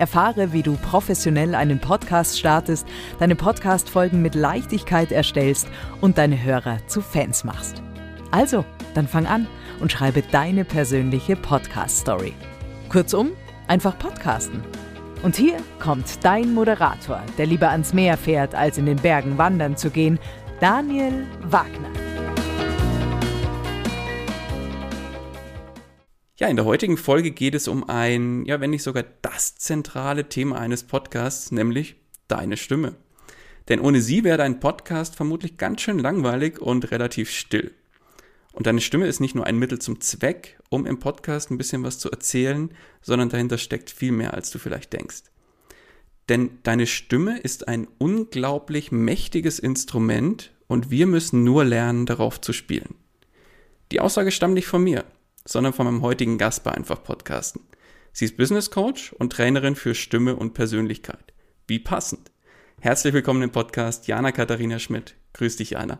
Erfahre, wie du professionell einen Podcast startest, deine Podcast-Folgen mit Leichtigkeit erstellst und deine Hörer zu Fans machst. Also, dann fang an und schreibe deine persönliche Podcast-Story. Kurzum, einfach podcasten. Und hier kommt dein Moderator, der lieber ans Meer fährt, als in den Bergen wandern zu gehen, Daniel Wagner. Ja, in der heutigen Folge geht es um ein, ja, wenn nicht sogar das zentrale Thema eines Podcasts, nämlich deine Stimme. Denn ohne sie wäre dein Podcast vermutlich ganz schön langweilig und relativ still. Und deine Stimme ist nicht nur ein Mittel zum Zweck, um im Podcast ein bisschen was zu erzählen, sondern dahinter steckt viel mehr, als du vielleicht denkst. Denn deine Stimme ist ein unglaublich mächtiges Instrument und wir müssen nur lernen, darauf zu spielen. Die Aussage stammt nicht von mir sondern von meinem heutigen Gast bei Einfach Podcasten. Sie ist Business Coach und Trainerin für Stimme und Persönlichkeit. Wie passend. Herzlich willkommen im Podcast Jana Katharina Schmidt. Grüß dich, Jana.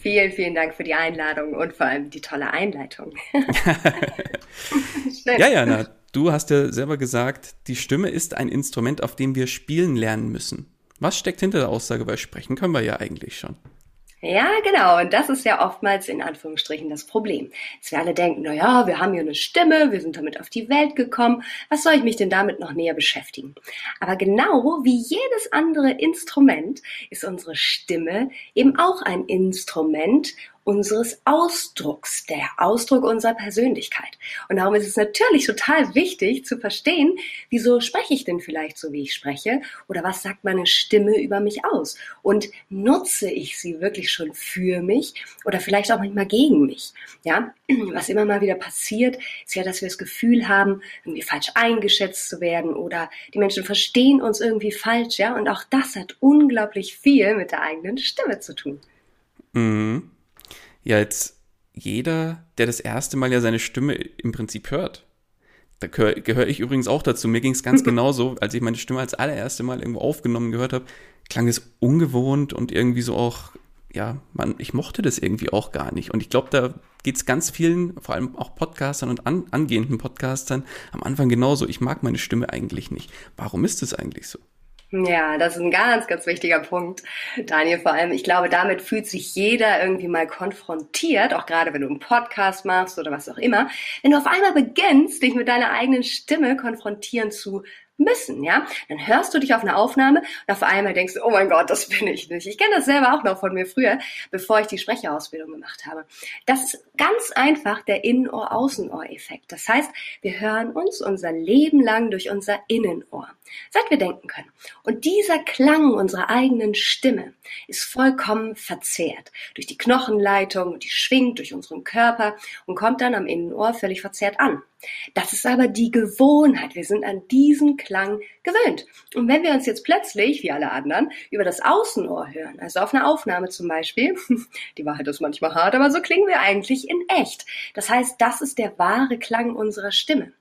Vielen, vielen Dank für die Einladung und vor allem die tolle Einleitung. ja, Jana, du hast ja selber gesagt, die Stimme ist ein Instrument, auf dem wir spielen lernen müssen. Was steckt hinter der Aussage? Weil sprechen können wir ja eigentlich schon. Ja, genau. Und das ist ja oftmals in Anführungsstrichen das Problem. Dass wir alle denken, na ja, wir haben ja eine Stimme, wir sind damit auf die Welt gekommen. Was soll ich mich denn damit noch näher beschäftigen? Aber genau wie jedes andere Instrument ist unsere Stimme eben auch ein Instrument, unseres Ausdrucks, der Ausdruck unserer Persönlichkeit. Und darum ist es natürlich total wichtig zu verstehen, wieso spreche ich denn vielleicht so, wie ich spreche? Oder was sagt meine Stimme über mich aus? Und nutze ich sie wirklich schon für mich oder vielleicht auch manchmal gegen mich? Ja, was immer mal wieder passiert, ist ja, dass wir das Gefühl haben, irgendwie falsch eingeschätzt zu werden oder die Menschen verstehen uns irgendwie falsch, ja? Und auch das hat unglaublich viel mit der eigenen Stimme zu tun. Mhm ja jetzt jeder, der das erste Mal ja seine Stimme im Prinzip hört. Da gehöre gehör ich übrigens auch dazu. Mir ging es ganz genauso, als ich meine Stimme als allererste Mal irgendwo aufgenommen gehört habe, klang es ungewohnt und irgendwie so auch, ja, man, ich mochte das irgendwie auch gar nicht. Und ich glaube, da geht es ganz vielen, vor allem auch Podcastern und an, angehenden Podcastern, am Anfang genauso. Ich mag meine Stimme eigentlich nicht. Warum ist es eigentlich so? Ja, das ist ein ganz, ganz wichtiger Punkt, Daniel. Vor allem, ich glaube, damit fühlt sich jeder irgendwie mal konfrontiert, auch gerade wenn du einen Podcast machst oder was auch immer. Wenn du auf einmal beginnst, dich mit deiner eigenen Stimme konfrontieren zu müssen, ja. Dann hörst du dich auf eine Aufnahme und auf einmal denkst du, oh mein Gott, das bin ich nicht. Ich kenne das selber auch noch von mir früher, bevor ich die Sprecherausbildung gemacht habe. Das ist ganz einfach der Innenohr-Außenohr-Effekt. Das heißt, wir hören uns unser Leben lang durch unser Innenohr, seit wir denken können. Und dieser Klang unserer eigenen Stimme ist vollkommen verzerrt durch die Knochenleitung und die schwingt durch unseren Körper und kommt dann am Innenohr völlig verzerrt an. Das ist aber die Gewohnheit. Wir sind an diesen Klang gewöhnt. Und wenn wir uns jetzt plötzlich, wie alle anderen, über das Außenohr hören, also auf einer Aufnahme zum Beispiel, die Wahrheit ist manchmal hart, aber so klingen wir eigentlich in echt. Das heißt, das ist der wahre Klang unserer Stimme.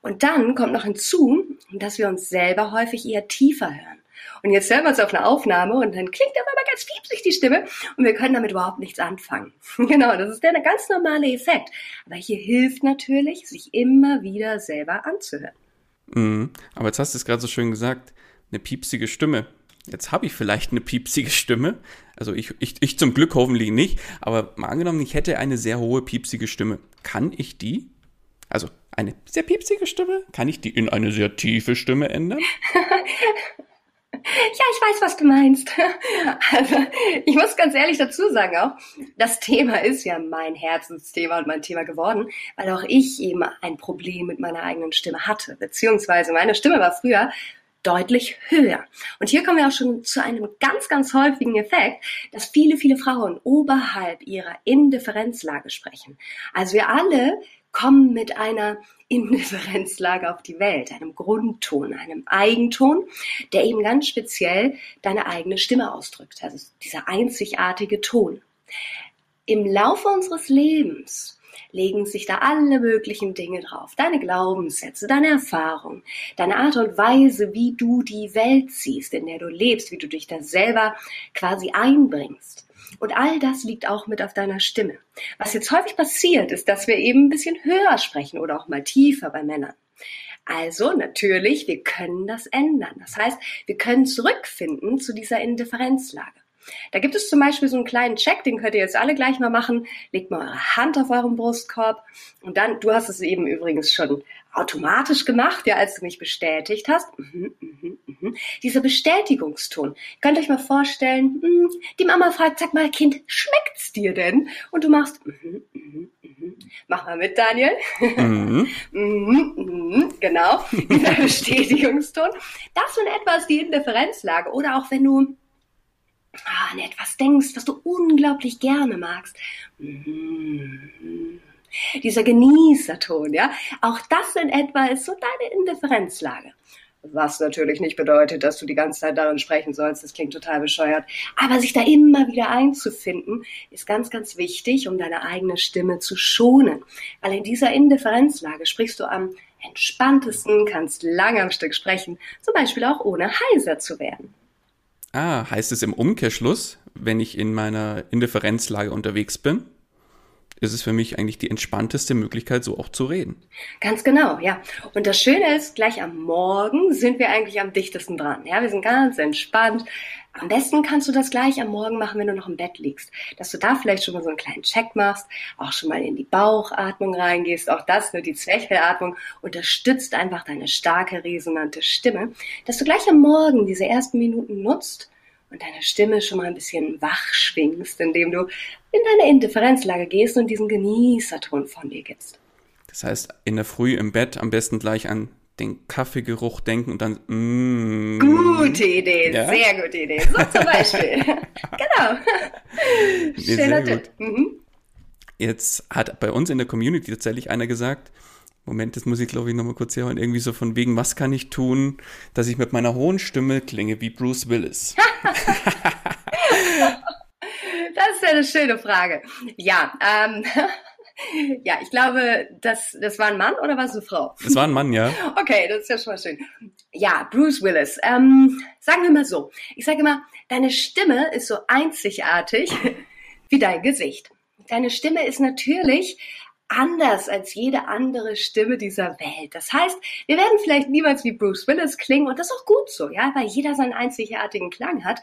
Und dann kommt noch hinzu, dass wir uns selber häufig eher tiefer hören. Und jetzt hören wir uns auf eine Aufnahme und dann klingt aber mal ganz fiepsig die Stimme und wir können damit überhaupt nichts anfangen. genau, das ist der ganz normale Effekt. Aber hier hilft natürlich, sich immer wieder selber anzuhören. Mhm. Aber jetzt hast du es gerade so schön gesagt, eine piepsige Stimme. Jetzt habe ich vielleicht eine piepsige Stimme. Also ich, ich, ich zum Glück hoffentlich nicht. Aber mal angenommen, ich hätte eine sehr hohe piepsige Stimme. Kann ich die, also eine sehr piepsige Stimme, kann ich die in eine sehr tiefe Stimme ändern? Ja, ich weiß, was du meinst. Also, ich muss ganz ehrlich dazu sagen auch, das Thema ist ja mein Herzensthema und mein Thema geworden, weil auch ich eben ein Problem mit meiner eigenen Stimme hatte, beziehungsweise meine Stimme war früher deutlich höher. Und hier kommen wir auch schon zu einem ganz, ganz häufigen Effekt, dass viele, viele Frauen oberhalb ihrer Indifferenzlage sprechen. Also wir alle kommen mit einer Indifferenzlage auf die Welt, einem Grundton, einem Eigenton, der eben ganz speziell deine eigene Stimme ausdrückt. Also dieser einzigartige Ton. Im Laufe unseres Lebens legen sich da alle möglichen Dinge drauf. Deine Glaubenssätze, deine Erfahrung, deine Art und Weise, wie du die Welt siehst, in der du lebst, wie du dich da selber quasi einbringst. Und all das liegt auch mit auf deiner Stimme. Was jetzt häufig passiert, ist, dass wir eben ein bisschen höher sprechen oder auch mal tiefer bei Männern. Also natürlich, wir können das ändern. Das heißt, wir können zurückfinden zu dieser Indifferenzlage. Da gibt es zum Beispiel so einen kleinen Check, den könnt ihr jetzt alle gleich mal machen. Legt mal eure Hand auf euren Brustkorb und dann, du hast es eben übrigens schon automatisch gemacht, ja, als du mich bestätigt hast. Mhm, mhm, mhm. Dieser Bestätigungston. Ihr könnt euch mal vorstellen, mh, hm, die Mama fragt, sag mal, Kind, schmeckt's dir denn? Und du machst, mach mal mit, Daniel. Genau, dieser Bestätigungston. Das in etwa ist die Indifferenzlage. Oder auch wenn du an etwas denkst, was du unglaublich gerne magst. Mhm. Dieser Genießerton, ja. Auch das in etwa ist so deine Indifferenzlage. Was natürlich nicht bedeutet, dass du die ganze Zeit darin sprechen sollst. Das klingt total bescheuert. Aber sich da immer wieder einzufinden, ist ganz, ganz wichtig, um deine eigene Stimme zu schonen. Weil in dieser Indifferenzlage sprichst du am entspanntesten, kannst lange am Stück sprechen, zum Beispiel auch ohne heiser zu werden. Ah, heißt es im Umkehrschluss, wenn ich in meiner Indifferenzlage unterwegs bin, ist es für mich eigentlich die entspannteste Möglichkeit, so auch zu reden. Ganz genau, ja. Und das Schöne ist, gleich am Morgen sind wir eigentlich am dichtesten dran. Ja, wir sind ganz entspannt. Am besten kannst du das gleich am Morgen machen, wenn du noch im Bett liegst. Dass du da vielleicht schon mal so einen kleinen Check machst, auch schon mal in die Bauchatmung reingehst. Auch das, nur die Zwerchfellatmung, unterstützt einfach deine starke, resonante Stimme. Dass du gleich am Morgen diese ersten Minuten nutzt und deine Stimme schon mal ein bisschen wach schwingst, indem du in deine Indifferenzlage gehst und diesen Genießerton von dir gibst. Das heißt, in der Früh im Bett am besten gleich an den Kaffeegeruch denken und dann. Mm, gute Idee, ja? sehr gute Idee. So zum Beispiel. genau. Schöner Tipp. Mhm. Jetzt hat bei uns in der Community tatsächlich einer gesagt, Moment, das muss ich glaube ich nochmal kurz herholen, irgendwie so von wegen, was kann ich tun, dass ich mit meiner hohen Stimme klinge wie Bruce Willis? das ist ja eine schöne Frage. Ja, ähm, ja, ich glaube, das, das war ein Mann oder war es eine Frau? Das war ein Mann, ja. Okay, das ist ja schon mal schön. Ja, Bruce Willis. Ähm, sagen wir mal so. Ich sage immer, deine Stimme ist so einzigartig wie dein Gesicht. Deine Stimme ist natürlich anders als jede andere Stimme dieser Welt. Das heißt, wir werden vielleicht niemals wie Bruce Willis klingen und das ist auch gut so, ja, weil jeder seinen einzigartigen Klang hat.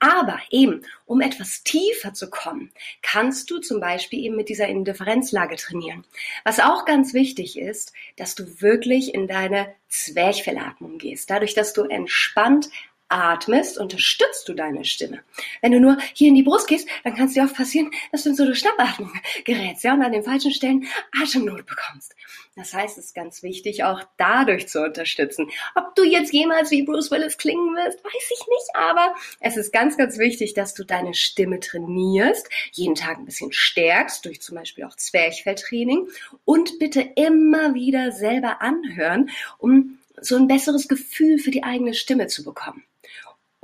Aber eben, um etwas tiefer zu kommen, kannst du zum Beispiel eben mit dieser Indifferenzlage trainieren. Was auch ganz wichtig ist, dass du wirklich in deine Zwerchfellatmung gehst. Dadurch, dass du entspannt atmest, unterstützt du deine Stimme. Wenn du nur hier in die Brust gehst, dann kann es dir oft passieren, dass du in so eine Schnappatmung gerätst, ja, und an den falschen Stellen Atemnot bekommst. Das heißt, es ist ganz wichtig, auch dadurch zu unterstützen. Ob du jetzt jemals wie Bruce Willis klingen wirst, weiß ich nicht, aber es ist ganz, ganz wichtig, dass du deine Stimme trainierst, jeden Tag ein bisschen stärkst, durch zum Beispiel auch Zwerchfelltraining und bitte immer wieder selber anhören, um so ein besseres Gefühl für die eigene Stimme zu bekommen.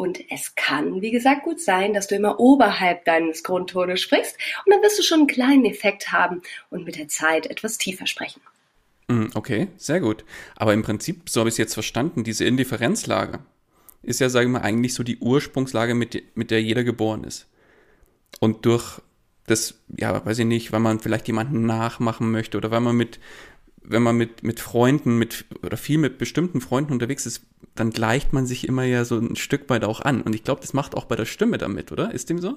Und es kann, wie gesagt, gut sein, dass du immer oberhalb deines Grundtones sprichst und dann wirst du schon einen kleinen Effekt haben und mit der Zeit etwas tiefer sprechen. Hm, okay, sehr gut. Aber im Prinzip, so habe ich es jetzt verstanden, diese Indifferenzlage, ist ja, sagen wir mal, eigentlich so die Ursprungslage, mit, mit der jeder geboren ist. Und durch das, ja, weiß ich nicht, weil man vielleicht jemanden nachmachen möchte oder weil man mit, wenn man mit, mit Freunden, mit, oder viel mit bestimmten Freunden unterwegs ist, dann gleicht man sich immer ja so ein Stück weit auch an. Und ich glaube, das macht auch bei der Stimme damit, oder? Ist dem so?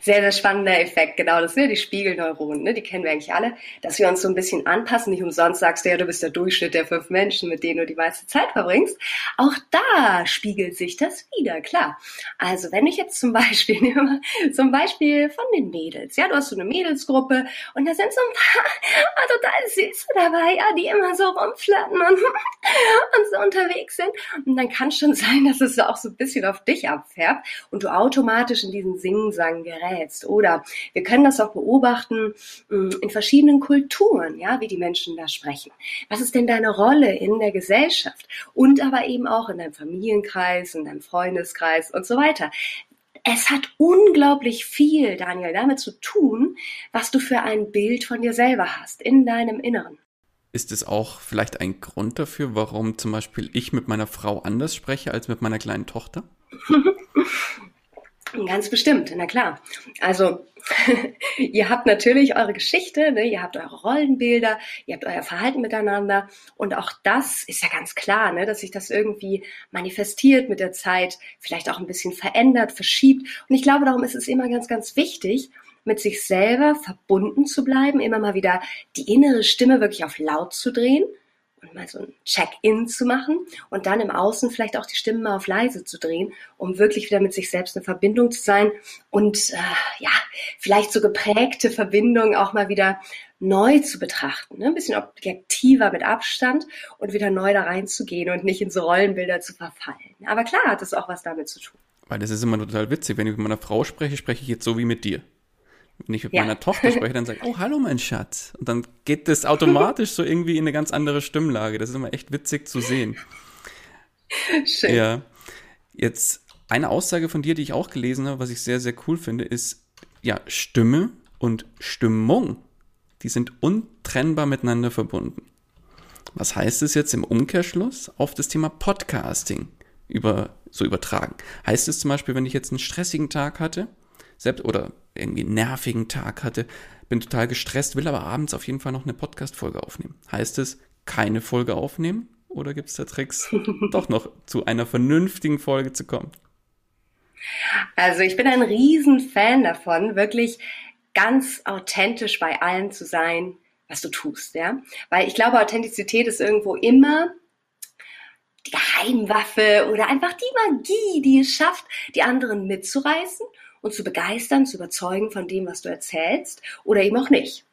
Sehr, sehr spannender Effekt, genau. Das sind ja die Spiegelneuronen, ne? die kennen wir eigentlich alle, dass wir uns so ein bisschen anpassen. Nicht umsonst sagst du ja, du bist der Durchschnitt der fünf Menschen, mit denen du die meiste Zeit verbringst. Auch da spiegelt sich das wieder, klar. Also wenn ich jetzt zum Beispiel, zum Beispiel von den Mädels, ja, du hast so eine Mädelsgruppe und da sind so ein paar oh, total süße dabei, ja, die immer so rumflirten und, und so unterwegs sind. Und dann kann schon sein, dass es auch so ein bisschen auf dich abfärbt und du automatisch in diesen Singen sagst, sozusagen gerätst. Oder wir können das auch beobachten mm, in verschiedenen Kulturen, ja, wie die Menschen da sprechen. Was ist denn deine Rolle in der Gesellschaft? Und aber eben auch in deinem Familienkreis, in deinem Freundeskreis und so weiter. Es hat unglaublich viel, Daniel, damit zu tun, was du für ein Bild von dir selber hast, in deinem Inneren. Ist es auch vielleicht ein Grund dafür, warum zum Beispiel ich mit meiner Frau anders spreche als mit meiner kleinen Tochter? Ganz bestimmt, na klar. Also ihr habt natürlich eure Geschichte, ne? ihr habt eure Rollenbilder, ihr habt euer Verhalten miteinander und auch das ist ja ganz klar, ne? dass sich das irgendwie manifestiert mit der Zeit, vielleicht auch ein bisschen verändert, verschiebt. Und ich glaube, darum ist es immer ganz, ganz wichtig, mit sich selber verbunden zu bleiben, immer mal wieder die innere Stimme wirklich auf laut zu drehen und mal so ein Check-in zu machen und dann im Außen vielleicht auch die Stimmen mal auf leise zu drehen, um wirklich wieder mit sich selbst in Verbindung zu sein und äh, ja, vielleicht so geprägte Verbindungen auch mal wieder neu zu betrachten, ne? ein bisschen objektiver mit Abstand und wieder neu da reinzugehen und nicht in so Rollenbilder zu verfallen. Aber klar hat das auch was damit zu tun. Weil das ist immer total witzig, wenn ich mit meiner Frau spreche, spreche ich jetzt so wie mit dir. Wenn ich mit ja. meiner Tochter spreche, dann sage ich, oh, hallo mein Schatz. Und dann geht das automatisch so irgendwie in eine ganz andere Stimmlage. Das ist immer echt witzig zu sehen. Schön. Ja. Jetzt eine Aussage von dir, die ich auch gelesen habe, was ich sehr, sehr cool finde, ist, ja, Stimme und Stimmung, die sind untrennbar miteinander verbunden. Was heißt es jetzt im Umkehrschluss auf das Thema Podcasting über, so übertragen? Heißt es zum Beispiel, wenn ich jetzt einen stressigen Tag hatte, selbst oder irgendwie einen nervigen Tag hatte, bin total gestresst, will aber abends auf jeden Fall noch eine Podcast-Folge aufnehmen. Heißt es, keine Folge aufnehmen? Oder gibt es da Tricks, doch noch zu einer vernünftigen Folge zu kommen? Also ich bin ein Riesenfan davon, wirklich ganz authentisch bei allem zu sein, was du tust, ja. Weil ich glaube, Authentizität ist irgendwo immer die Geheimwaffe oder einfach die Magie, die es schafft, die anderen mitzureißen und zu begeistern, zu überzeugen von dem, was du erzählst oder eben auch nicht.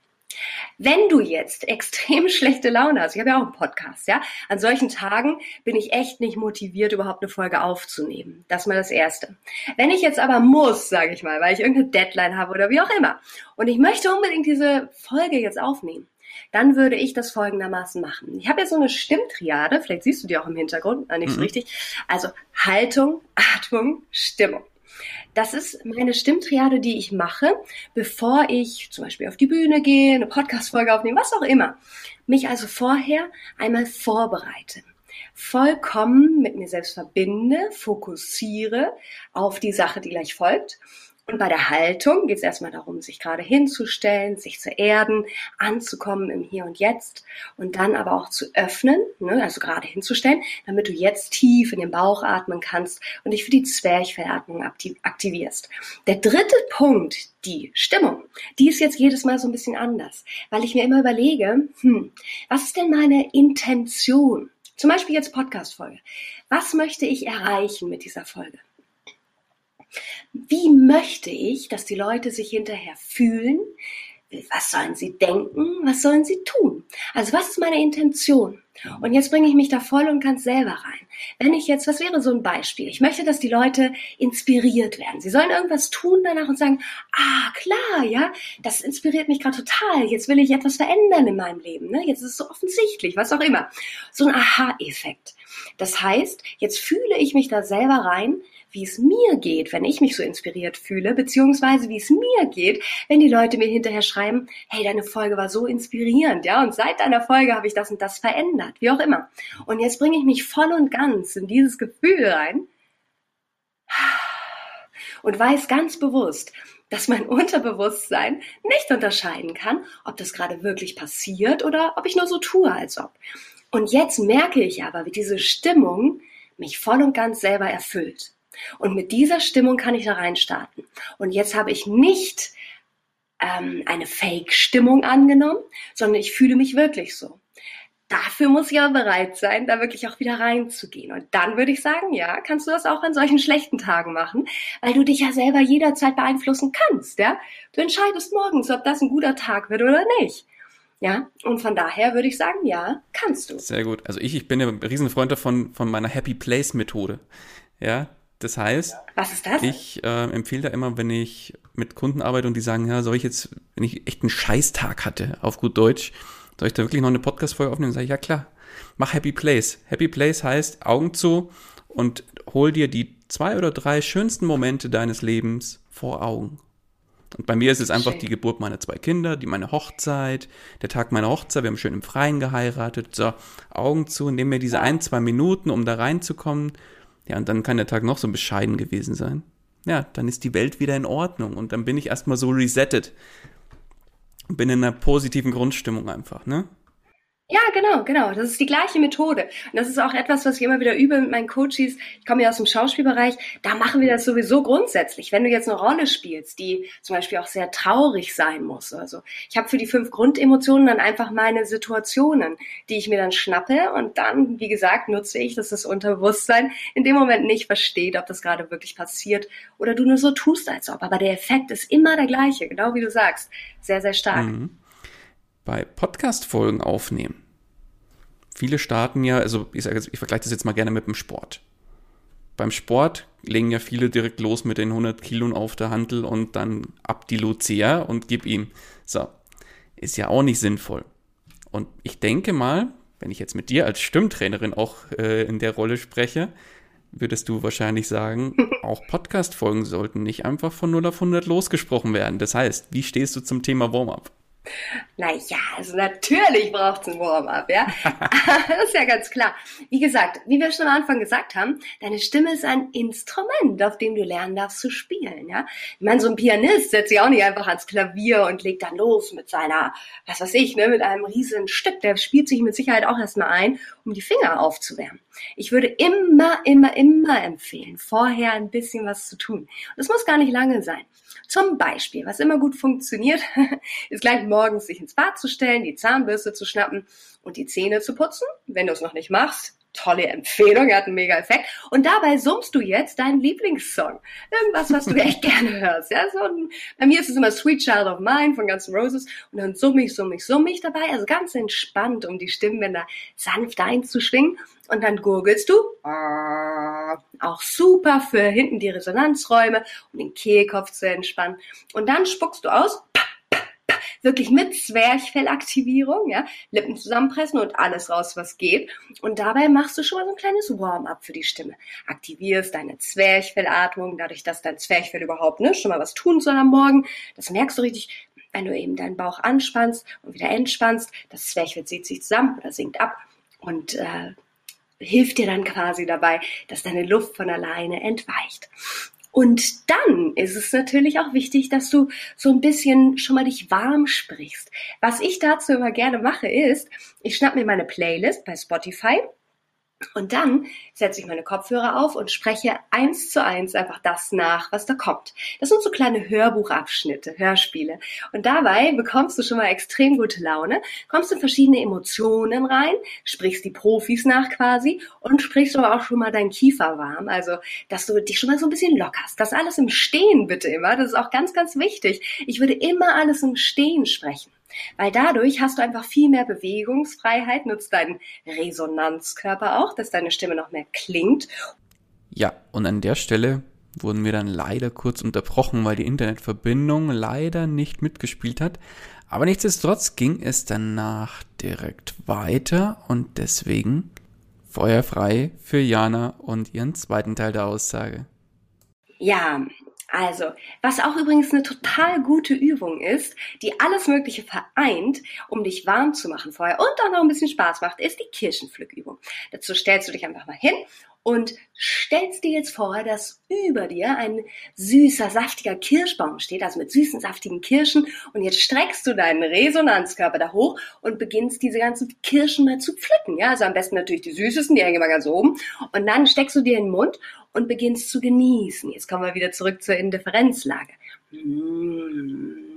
Wenn du jetzt extrem schlechte Laune hast, ich habe ja auch einen Podcast, ja, an solchen Tagen bin ich echt nicht motiviert, überhaupt eine Folge aufzunehmen. Das ist mal das Erste. Wenn ich jetzt aber muss, sage ich mal, weil ich irgendeine Deadline habe oder wie auch immer, und ich möchte unbedingt diese Folge jetzt aufnehmen, dann würde ich das folgendermaßen machen. Ich habe jetzt so eine Stimmtriade, vielleicht siehst du die auch im Hintergrund, äh, nicht so mhm. richtig. Also Haltung, Atmung, Stimmung. Das ist meine Stimmtriade, die ich mache, bevor ich zum Beispiel auf die Bühne gehe, eine Podcast-Folge aufnehme, was auch immer. Mich also vorher einmal vorbereite vollkommen mit mir selbst verbinde, fokussiere auf die Sache, die gleich folgt und bei der Haltung geht es erstmal darum, sich gerade hinzustellen, sich zu erden, anzukommen im Hier und Jetzt und dann aber auch zu öffnen, ne, also gerade hinzustellen, damit du jetzt tief in den Bauch atmen kannst und dich für die Zwerchfellatmung aktivierst. Der dritte Punkt, die Stimmung, die ist jetzt jedes Mal so ein bisschen anders, weil ich mir immer überlege, hm, was ist denn meine Intention? Zum Beispiel jetzt Podcast-Folge. Was möchte ich erreichen mit dieser Folge? Wie möchte ich, dass die Leute sich hinterher fühlen? Was sollen sie denken? Was sollen sie tun? Also was ist meine Intention? Und jetzt bringe ich mich da voll und ganz selber rein. Wenn ich jetzt, was wäre so ein Beispiel? Ich möchte, dass die Leute inspiriert werden. Sie sollen irgendwas tun danach und sagen, ah, klar, ja, das inspiriert mich gerade total. Jetzt will ich etwas verändern in meinem Leben. Ne? Jetzt ist es so offensichtlich, was auch immer. So ein Aha-Effekt. Das heißt, jetzt fühle ich mich da selber rein, wie es mir geht, wenn ich mich so inspiriert fühle, beziehungsweise wie es mir geht, wenn die Leute mir hinterher schreiben, hey, deine Folge war so inspirierend, ja, und seit deiner Folge habe ich das und das verändert, wie auch immer. Und jetzt bringe ich mich voll und ganz in dieses Gefühl rein, und weiß ganz bewusst, dass mein Unterbewusstsein nicht unterscheiden kann, ob das gerade wirklich passiert oder ob ich nur so tue, als ob. Und jetzt merke ich aber, wie diese Stimmung mich voll und ganz selber erfüllt. Und mit dieser Stimmung kann ich da reinstarten. Und jetzt habe ich nicht ähm, eine Fake-Stimmung angenommen, sondern ich fühle mich wirklich so. Dafür muss ich aber bereit sein, da wirklich auch wieder reinzugehen. Und dann würde ich sagen, ja, kannst du das auch an solchen schlechten Tagen machen, weil du dich ja selber jederzeit beeinflussen kannst, ja. Du entscheidest morgens, ob das ein guter Tag wird oder nicht. Ja, und von daher würde ich sagen, ja, kannst du. Sehr gut. Also ich, ich bin ja ein Riesenfreund davon, von meiner Happy Place Methode. Ja, das heißt, das? Ich äh, empfehle da immer, wenn ich mit Kunden arbeite und die sagen, ja, soll ich jetzt, wenn ich echt einen Scheißtag hatte, auf gut Deutsch, soll ich da wirklich noch eine Podcast-Folge aufnehmen? Sag ich, ja klar, mach Happy Place. Happy Place heißt Augen zu und hol dir die zwei oder drei schönsten Momente deines Lebens vor Augen. Und bei mir ist es einfach schön. die Geburt meiner zwei Kinder, die meine Hochzeit, der Tag meiner Hochzeit, wir haben schön im Freien geheiratet, so, Augen zu, nehmen mir diese ein, zwei Minuten, um da reinzukommen. Ja, und dann kann der Tag noch so bescheiden gewesen sein. Ja, dann ist die Welt wieder in Ordnung und dann bin ich erstmal so resettet. Bin in einer positiven Grundstimmung einfach, ne? Ja, genau, genau. Das ist die gleiche Methode. Und das ist auch etwas, was ich immer wieder übe mit meinen Coaches. Ich komme ja aus dem Schauspielbereich. Da machen wir das sowieso grundsätzlich. Wenn du jetzt eine Rolle spielst, die zum Beispiel auch sehr traurig sein muss. Also ich habe für die fünf Grundemotionen dann einfach meine Situationen, die ich mir dann schnappe. Und dann, wie gesagt, nutze ich, dass das Unterbewusstsein in dem Moment nicht versteht, ob das gerade wirklich passiert oder du nur so tust, als ob. Aber der Effekt ist immer der gleiche, genau wie du sagst. Sehr, sehr stark. Mhm bei Podcast-Folgen aufnehmen. Viele starten ja, also ich, sage, ich vergleiche das jetzt mal gerne mit dem Sport. Beim Sport legen ja viele direkt los mit den 100 Kilo auf der Handel und dann ab die Lucia und gib ihm. So, ist ja auch nicht sinnvoll. Und ich denke mal, wenn ich jetzt mit dir als Stimmtrainerin auch äh, in der Rolle spreche, würdest du wahrscheinlich sagen, auch Podcast-Folgen sollten nicht einfach von 0 auf 100 losgesprochen werden. Das heißt, wie stehst du zum Thema Warm-up? Naja, also natürlich braucht es ein Warm-up, ja. das ist ja ganz klar. Wie gesagt, wie wir schon am Anfang gesagt haben, deine Stimme ist ein Instrument, auf dem du lernen darfst zu spielen, ja. Ich meine, so ein Pianist setzt sich auch nicht einfach ans Klavier und legt dann los mit seiner, was weiß ich, ne, mit einem riesen Stück. Der spielt sich mit Sicherheit auch erstmal ein, um die Finger aufzuwärmen. Ich würde immer, immer, immer empfehlen, vorher ein bisschen was zu tun. Das muss gar nicht lange sein. Zum Beispiel, was immer gut funktioniert, ist gleich morgens sich ins Bad zu stellen, die Zahnbürste zu schnappen und die Zähne zu putzen. Wenn du es noch nicht machst, tolle Empfehlung, er hat einen mega Effekt. Und dabei summst du jetzt deinen Lieblingssong. Irgendwas, was du echt gerne hörst. Ja, so ein, bei mir ist es immer Sweet Child of Mine von Guns N' Roses und dann summ ich, summ ich, summ ich dabei. Also ganz entspannt, um die Stimmbänder sanft einzuschwingen. Und dann gurgelst du. Auch super für hinten die Resonanzräume, um den Kehlkopf zu entspannen. Und dann spuckst du aus wirklich mit Zwerchfellaktivierung, ja, Lippen zusammenpressen und alles raus, was geht. Und dabei machst du schon mal so ein kleines Warm-up für die Stimme. Aktivierst deine Zwerchfellatmung, dadurch, dass dein Zwerchfell überhaupt ne, schon mal was tun soll am Morgen. Das merkst du richtig, wenn du eben deinen Bauch anspannst und wieder entspannst. Das Zwerchfell zieht sich zusammen oder sinkt ab und äh, hilft dir dann quasi dabei, dass deine Luft von alleine entweicht. Und dann ist es natürlich auch wichtig, dass du so ein bisschen schon mal dich warm sprichst. Was ich dazu immer gerne mache, ist, ich schnapp mir meine Playlist bei Spotify und dann setze ich meine Kopfhörer auf und spreche eins zu eins einfach das nach, was da kommt. Das sind so kleine Hörbuchabschnitte, Hörspiele. Und dabei bekommst du schon mal extrem gute Laune, kommst in verschiedene Emotionen rein, sprichst die Profis nach quasi und sprichst aber auch schon mal deinen Kiefer warm. Also, dass du dich schon mal so ein bisschen lockerst. Das alles im Stehen bitte immer. Das ist auch ganz, ganz wichtig. Ich würde immer alles im Stehen sprechen. Weil dadurch hast du einfach viel mehr Bewegungsfreiheit, nutzt deinen Resonanzkörper auch, dass deine Stimme noch mehr klingt. Ja, und an der Stelle wurden wir dann leider kurz unterbrochen, weil die Internetverbindung leider nicht mitgespielt hat. Aber nichtsdestotrotz ging es danach direkt weiter und deswegen feuerfrei für Jana und ihren zweiten Teil der Aussage. Ja, also, was auch übrigens eine total gute Übung ist, die alles Mögliche vereint, um dich warm zu machen vorher und auch noch ein bisschen Spaß macht, ist die Kirschenpflückübung. Dazu stellst du dich einfach mal hin und stellst dir jetzt vor, dass über dir ein süßer, saftiger Kirschbaum steht, also mit süßen, saftigen Kirschen. Und jetzt streckst du deinen Resonanzkörper da hoch und beginnst diese ganzen Kirschen mal zu pflücken. Ja, also am besten natürlich die süßesten, die hängen immer ganz oben. Und dann steckst du dir in den Mund und beginnst zu genießen. Jetzt kommen wir wieder zurück zur Indifferenzlage. Mmh.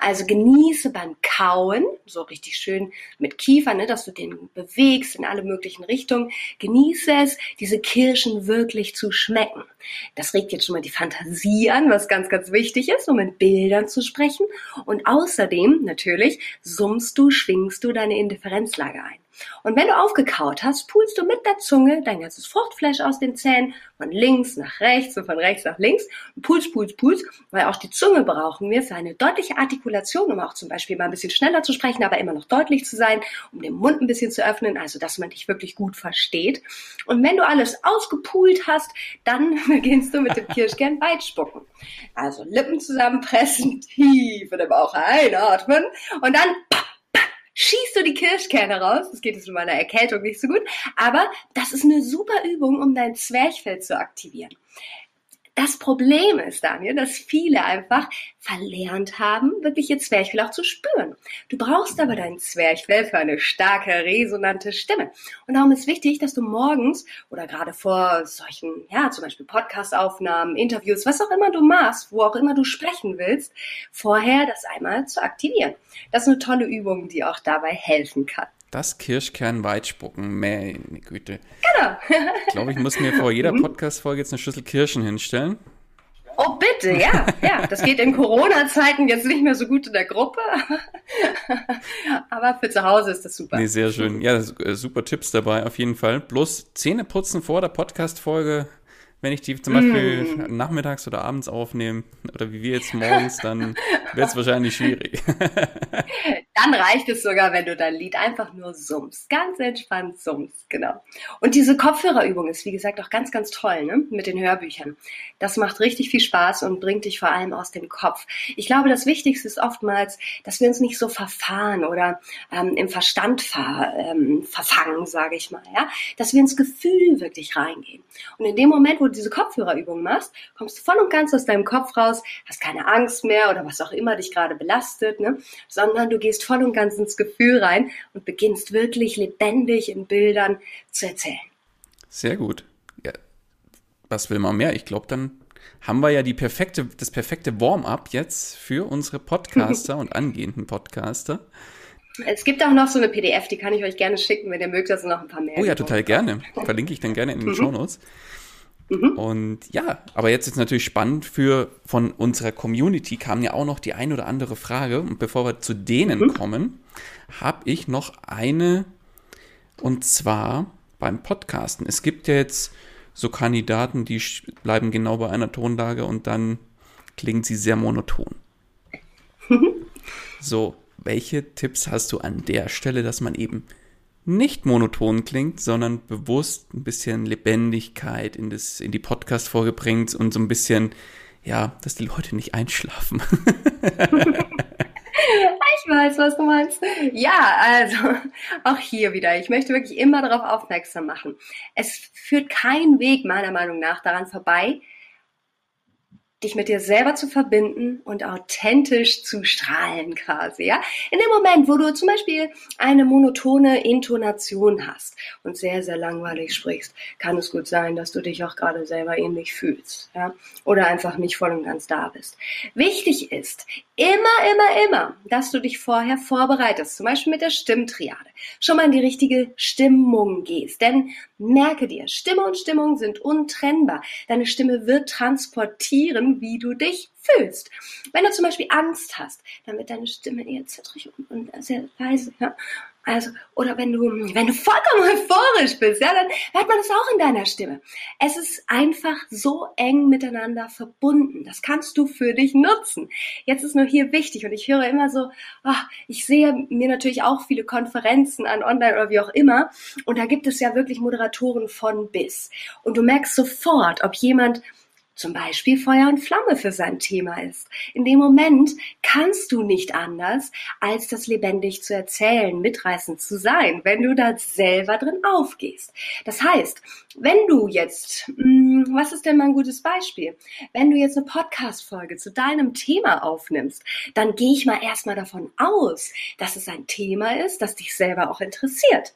Also genieße beim Kauen, so richtig schön mit Kiefer, ne, dass du den bewegst in alle möglichen Richtungen. Genieße es, diese Kirschen wirklich zu schmecken. Das regt jetzt schon mal die Fantasie an, was ganz, ganz wichtig ist, um in Bildern zu sprechen. Und außerdem, natürlich, summst du, schwingst du deine Indifferenzlage ein. Und wenn du aufgekaut hast, pulst du mit der Zunge dein ganzes Fruchtfleisch aus den Zähnen von links nach rechts und von rechts nach links. Puls, puls, puls, weil auch die Zunge brauchen wir für eine deutliche Artikulation, um auch zum Beispiel mal ein bisschen schneller zu sprechen, aber immer noch deutlich zu sein, um den Mund ein bisschen zu öffnen, also dass man dich wirklich gut versteht. Und wenn du alles ausgepult hast, dann beginnst du mit dem Kirschkern Weitspucken. Also Lippen zusammenpressen, tief in den Bauch einatmen und dann schießt du die Kirschkerne raus. Das geht jetzt mit meiner Erkältung nicht so gut. Aber das ist eine super Übung, um dein Zwerchfell zu aktivieren. Das Problem ist, Daniel, dass viele einfach verlernt haben, wirklich ihr Zwerchfell auch zu spüren. Du brauchst aber dein Zwerchfell für eine starke, resonante Stimme. Und darum ist wichtig, dass du morgens oder gerade vor solchen, ja, zum Beispiel Podcastaufnahmen, Interviews, was auch immer du machst, wo auch immer du sprechen willst, vorher das einmal zu aktivieren. Das ist eine tolle Übung, die auch dabei helfen kann. Das Kirschkern weitspucken, meine Güte. Genau. ich glaube, ich muss mir vor jeder mhm. Podcast-Folge jetzt eine Schüssel Kirschen hinstellen. Oh, bitte, ja, ja. Das geht in Corona-Zeiten jetzt nicht mehr so gut in der Gruppe. Aber für zu Hause ist das super. Nee, sehr schön. Ja, äh, super Tipps dabei auf jeden Fall. Bloß Zähne putzen vor der Podcast-Folge wenn ich die zum Beispiel mm. nachmittags oder abends aufnehme oder wie wir jetzt morgens, dann wird es wahrscheinlich schwierig. dann reicht es sogar, wenn du dein Lied einfach nur summst. Ganz entspannt summst, genau. Und diese Kopfhörerübung ist, wie gesagt, auch ganz, ganz toll, ne? Mit den Hörbüchern. Das macht richtig viel Spaß und bringt dich vor allem aus dem Kopf. Ich glaube, das Wichtigste ist oftmals, dass wir uns nicht so verfahren oder ähm, im Verstand ver, ähm, verfangen, sage ich mal, ja. Dass wir ins Gefühl wirklich reingehen. Und in dem Moment, wo du diese Kopfhörerübung machst, kommst du voll und ganz aus deinem Kopf raus, hast keine Angst mehr oder was auch immer dich gerade belastet, ne? sondern du gehst voll und ganz ins Gefühl rein und beginnst wirklich lebendig in Bildern zu erzählen. Sehr gut. Ja, was will man mehr? Ich glaube, dann haben wir ja die perfekte, das perfekte Warm-up jetzt für unsere Podcaster und angehenden Podcaster. Es gibt auch noch so eine PDF, die kann ich euch gerne schicken, wenn ihr mögt, da sind noch ein paar mehr. Oh ja, total gerne. Verlinke ich dann gerne in den mhm. Show Notes. Mhm. Und ja, aber jetzt ist natürlich spannend für von unserer Community kam ja auch noch die ein oder andere Frage. Und bevor wir zu denen mhm. kommen, habe ich noch eine und zwar beim Podcasten. Es gibt ja jetzt so Kandidaten, die bleiben genau bei einer Tonlage und dann klingt sie sehr monoton. so, welche Tipps hast du an der Stelle, dass man eben nicht monoton klingt, sondern bewusst ein bisschen Lebendigkeit in, das, in die Podcast-Folge bringt und so ein bisschen, ja, dass die Leute nicht einschlafen. ich weiß, was du meinst. Ja, also auch hier wieder. Ich möchte wirklich immer darauf aufmerksam machen. Es führt kein Weg meiner Meinung nach daran vorbei, dich mit dir selber zu verbinden und authentisch zu strahlen quasi, ja. In dem Moment, wo du zum Beispiel eine monotone Intonation hast und sehr, sehr langweilig sprichst, kann es gut sein, dass du dich auch gerade selber ähnlich fühlst, ja. Oder einfach nicht voll und ganz da bist. Wichtig ist, immer, immer, immer, dass du dich vorher vorbereitest, zum Beispiel mit der Stimmtriade, schon mal in die richtige Stimmung gehst. Denn merke dir, Stimme und Stimmung sind untrennbar. Deine Stimme wird transportieren, wie du dich fühlst. Wenn du zum Beispiel Angst hast, dann wird deine Stimme eher zittrig und, sehr leise. Ja? Also, oder wenn du, wenn du vollkommen euphorisch bist, ja, dann hört man das auch in deiner Stimme. Es ist einfach so eng miteinander verbunden. Das kannst du für dich nutzen. Jetzt ist nur hier wichtig und ich höre immer so, ach, ich sehe mir natürlich auch viele Konferenzen an, online oder wie auch immer. Und da gibt es ja wirklich Moderatoren von bis. Und du merkst sofort, ob jemand zum Beispiel Feuer und Flamme für sein Thema ist. In dem Moment kannst du nicht anders, als das lebendig zu erzählen, mitreißend zu sein, wenn du da selber drin aufgehst. Das heißt, wenn du jetzt, hm, was ist denn mal ein gutes Beispiel? Wenn du jetzt eine Podcast-Folge zu deinem Thema aufnimmst, dann gehe ich mal erstmal davon aus, dass es ein Thema ist, das dich selber auch interessiert.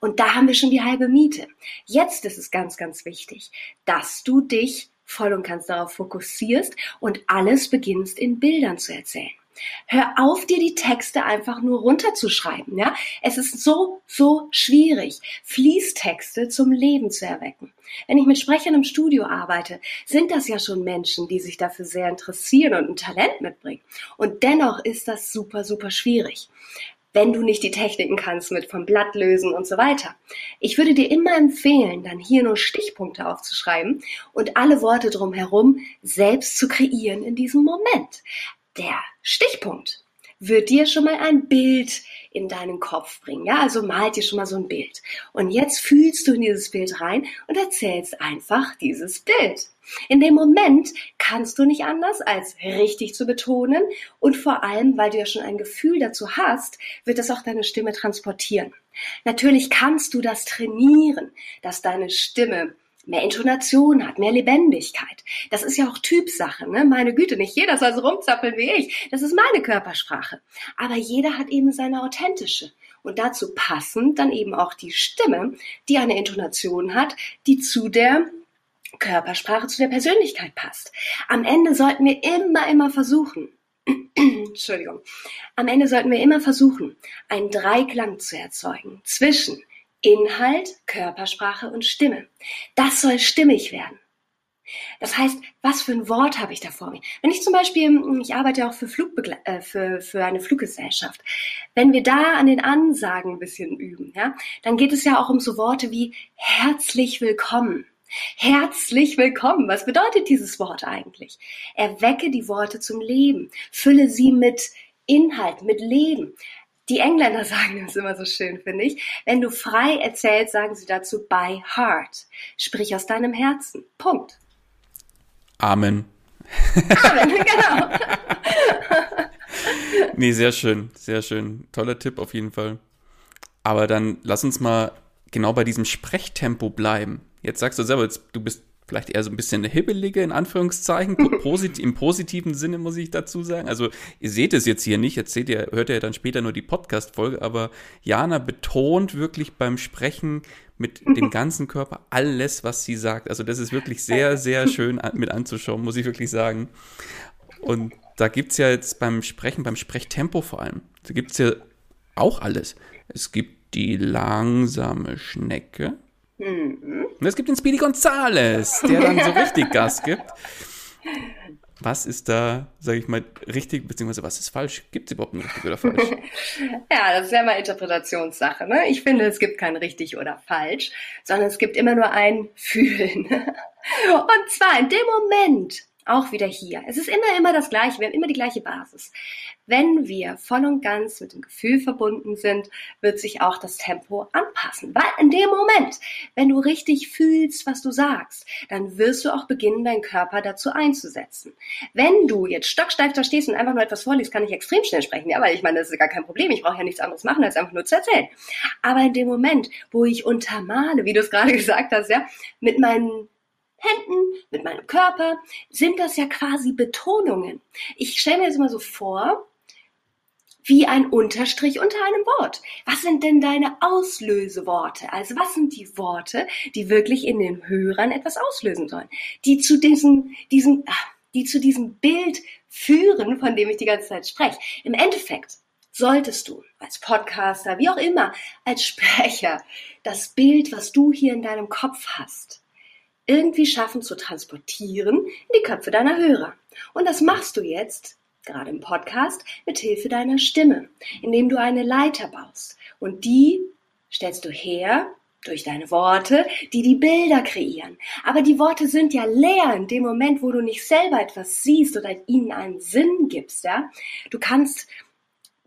Und da haben wir schon die halbe Miete. Jetzt ist es ganz, ganz wichtig, dass du dich voll und ganz darauf fokussierst und alles beginnst in Bildern zu erzählen. Hör auf, dir die Texte einfach nur runterzuschreiben, ja? Es ist so, so schwierig, Fließtexte zum Leben zu erwecken. Wenn ich mit Sprechern im Studio arbeite, sind das ja schon Menschen, die sich dafür sehr interessieren und ein Talent mitbringen. Und dennoch ist das super, super schwierig wenn du nicht die Techniken kannst mit vom Blatt lösen und so weiter. Ich würde dir immer empfehlen, dann hier nur Stichpunkte aufzuschreiben und alle Worte drumherum selbst zu kreieren in diesem Moment. Der Stichpunkt wird dir schon mal ein Bild in deinen Kopf bringen. Ja, also malt dir schon mal so ein Bild. Und jetzt fühlst du in dieses Bild rein und erzählst einfach dieses Bild. In dem Moment kannst du nicht anders, als richtig zu betonen und vor allem, weil du ja schon ein Gefühl dazu hast, wird das auch deine Stimme transportieren. Natürlich kannst du das trainieren, dass deine Stimme mehr Intonation hat, mehr Lebendigkeit. Das ist ja auch Typsache, ne? Meine Güte, nicht jeder soll so rumzappeln wie ich. Das ist meine Körpersprache. Aber jeder hat eben seine authentische. Und dazu passend dann eben auch die Stimme, die eine Intonation hat, die zu der Körpersprache, zu der Persönlichkeit passt. Am Ende sollten wir immer, immer versuchen, Entschuldigung, am Ende sollten wir immer versuchen, einen Dreiklang zu erzeugen zwischen Inhalt, Körpersprache und Stimme. Das soll stimmig werden. Das heißt, was für ein Wort habe ich da vor mir? Wenn ich zum Beispiel, ich arbeite auch für, Flugbegle äh, für, für eine Fluggesellschaft, wenn wir da an den Ansagen ein bisschen üben, ja, dann geht es ja auch um so Worte wie herzlich willkommen. Herzlich willkommen. Was bedeutet dieses Wort eigentlich? Erwecke die Worte zum Leben. Fülle sie mit Inhalt, mit Leben. Die Engländer sagen das immer so schön, finde ich. Wenn du frei erzählst, sagen sie dazu by heart. Sprich aus deinem Herzen. Punkt. Amen. Amen, genau. nee, sehr schön, sehr schön. Toller Tipp auf jeden Fall. Aber dann lass uns mal genau bei diesem Sprechtempo bleiben. Jetzt sagst du selber, du bist vielleicht eher so ein bisschen eine hibbelige, in Anführungszeichen, posit im positiven Sinne, muss ich dazu sagen. Also, ihr seht es jetzt hier nicht, jetzt seht ihr, hört ihr dann später nur die Podcast-Folge, aber Jana betont wirklich beim Sprechen mit dem ganzen Körper alles, was sie sagt. Also, das ist wirklich sehr, sehr schön mit anzuschauen, muss ich wirklich sagen. Und da gibt es ja jetzt beim Sprechen, beim Sprechtempo vor allem, da gibt es ja auch alles. Es gibt die langsame Schnecke, Mhm. Und es gibt den Speedy Gonzales, der dann so richtig Gas gibt. Was ist da, sage ich mal, richtig, beziehungsweise was ist falsch? Gibt es überhaupt ein richtig oder falsch? ja, das ist ja mal Interpretationssache. Ne? Ich finde, es gibt kein richtig oder falsch, sondern es gibt immer nur ein Fühlen. Und zwar in dem Moment, auch wieder hier. Es ist immer, immer das Gleiche. Wir haben immer die gleiche Basis. Wenn wir voll und ganz mit dem Gefühl verbunden sind, wird sich auch das Tempo anpassen. Weil in dem Moment, wenn du richtig fühlst, was du sagst, dann wirst du auch beginnen, deinen Körper dazu einzusetzen. Wenn du jetzt stocksteif da stehst und einfach nur etwas vorliest, kann ich extrem schnell sprechen. Ja, weil ich meine, das ist gar kein Problem. Ich brauche ja nichts anderes machen, als einfach nur zu erzählen. Aber in dem Moment, wo ich untermale, wie du es gerade gesagt hast, ja, mit meinen Händen, mit meinem Körper, sind das ja quasi Betonungen. Ich stelle mir das immer so vor, wie ein Unterstrich unter einem Wort. Was sind denn deine Auslöseworte? Also was sind die Worte, die wirklich in den Hörern etwas auslösen sollen? Die zu diesem, diesem, ah, die zu diesem Bild führen, von dem ich die ganze Zeit spreche. Im Endeffekt solltest du als Podcaster, wie auch immer, als Sprecher, das Bild, was du hier in deinem Kopf hast, irgendwie schaffen zu transportieren in die Köpfe deiner Hörer. Und das machst du jetzt, gerade im Podcast, mit Hilfe deiner Stimme, indem du eine Leiter baust. Und die stellst du her durch deine Worte, die die Bilder kreieren. Aber die Worte sind ja leer in dem Moment, wo du nicht selber etwas siehst oder ihnen einen Sinn gibst, ja. Du kannst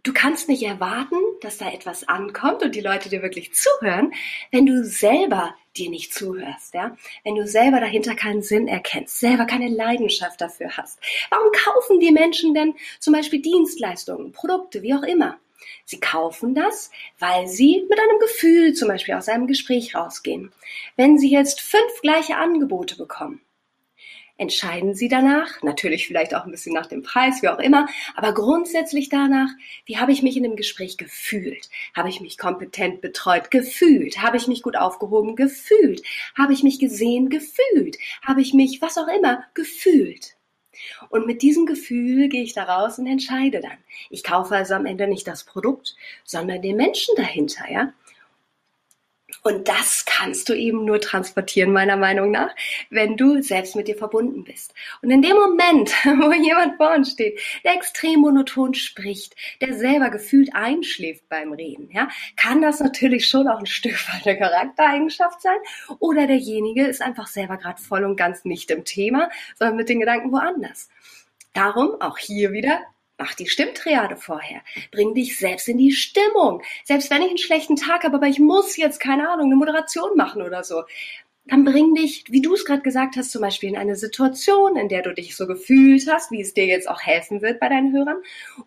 du kannst nicht erwarten, dass da etwas ankommt und die Leute dir wirklich zuhören, wenn du selber dir nicht zuhörst, ja? Wenn du selber dahinter keinen Sinn erkennst, selber keine Leidenschaft dafür hast. Warum kaufen die Menschen denn zum Beispiel Dienstleistungen, Produkte, wie auch immer? Sie kaufen das, weil sie mit einem Gefühl zum Beispiel aus einem Gespräch rausgehen. Wenn sie jetzt fünf gleiche Angebote bekommen, entscheiden Sie danach, natürlich vielleicht auch ein bisschen nach dem Preis, wie auch immer, aber grundsätzlich danach, wie habe ich mich in dem Gespräch gefühlt? Habe ich mich kompetent betreut gefühlt? Habe ich mich gut aufgehoben gefühlt? Habe ich mich gesehen gefühlt? Habe ich mich, was auch immer, gefühlt? Und mit diesem Gefühl gehe ich da raus und entscheide dann. Ich kaufe also am Ende nicht das Produkt, sondern den Menschen dahinter, ja? Und das kannst du eben nur transportieren, meiner Meinung nach, wenn du selbst mit dir verbunden bist. Und in dem Moment, wo jemand vor uns steht, der extrem monoton spricht, der selber gefühlt einschläft beim Reden, ja, kann das natürlich schon auch ein Stück weit eine Charaktereigenschaft sein. Oder derjenige ist einfach selber gerade voll und ganz nicht im Thema, sondern mit den Gedanken woanders. Darum auch hier wieder Mach die Stimmtriade vorher. Bring dich selbst in die Stimmung. Selbst wenn ich einen schlechten Tag habe, aber ich muss jetzt, keine Ahnung, eine Moderation machen oder so. Dann bring dich, wie du es gerade gesagt hast, zum Beispiel in eine Situation, in der du dich so gefühlt hast, wie es dir jetzt auch helfen wird bei deinen Hörern.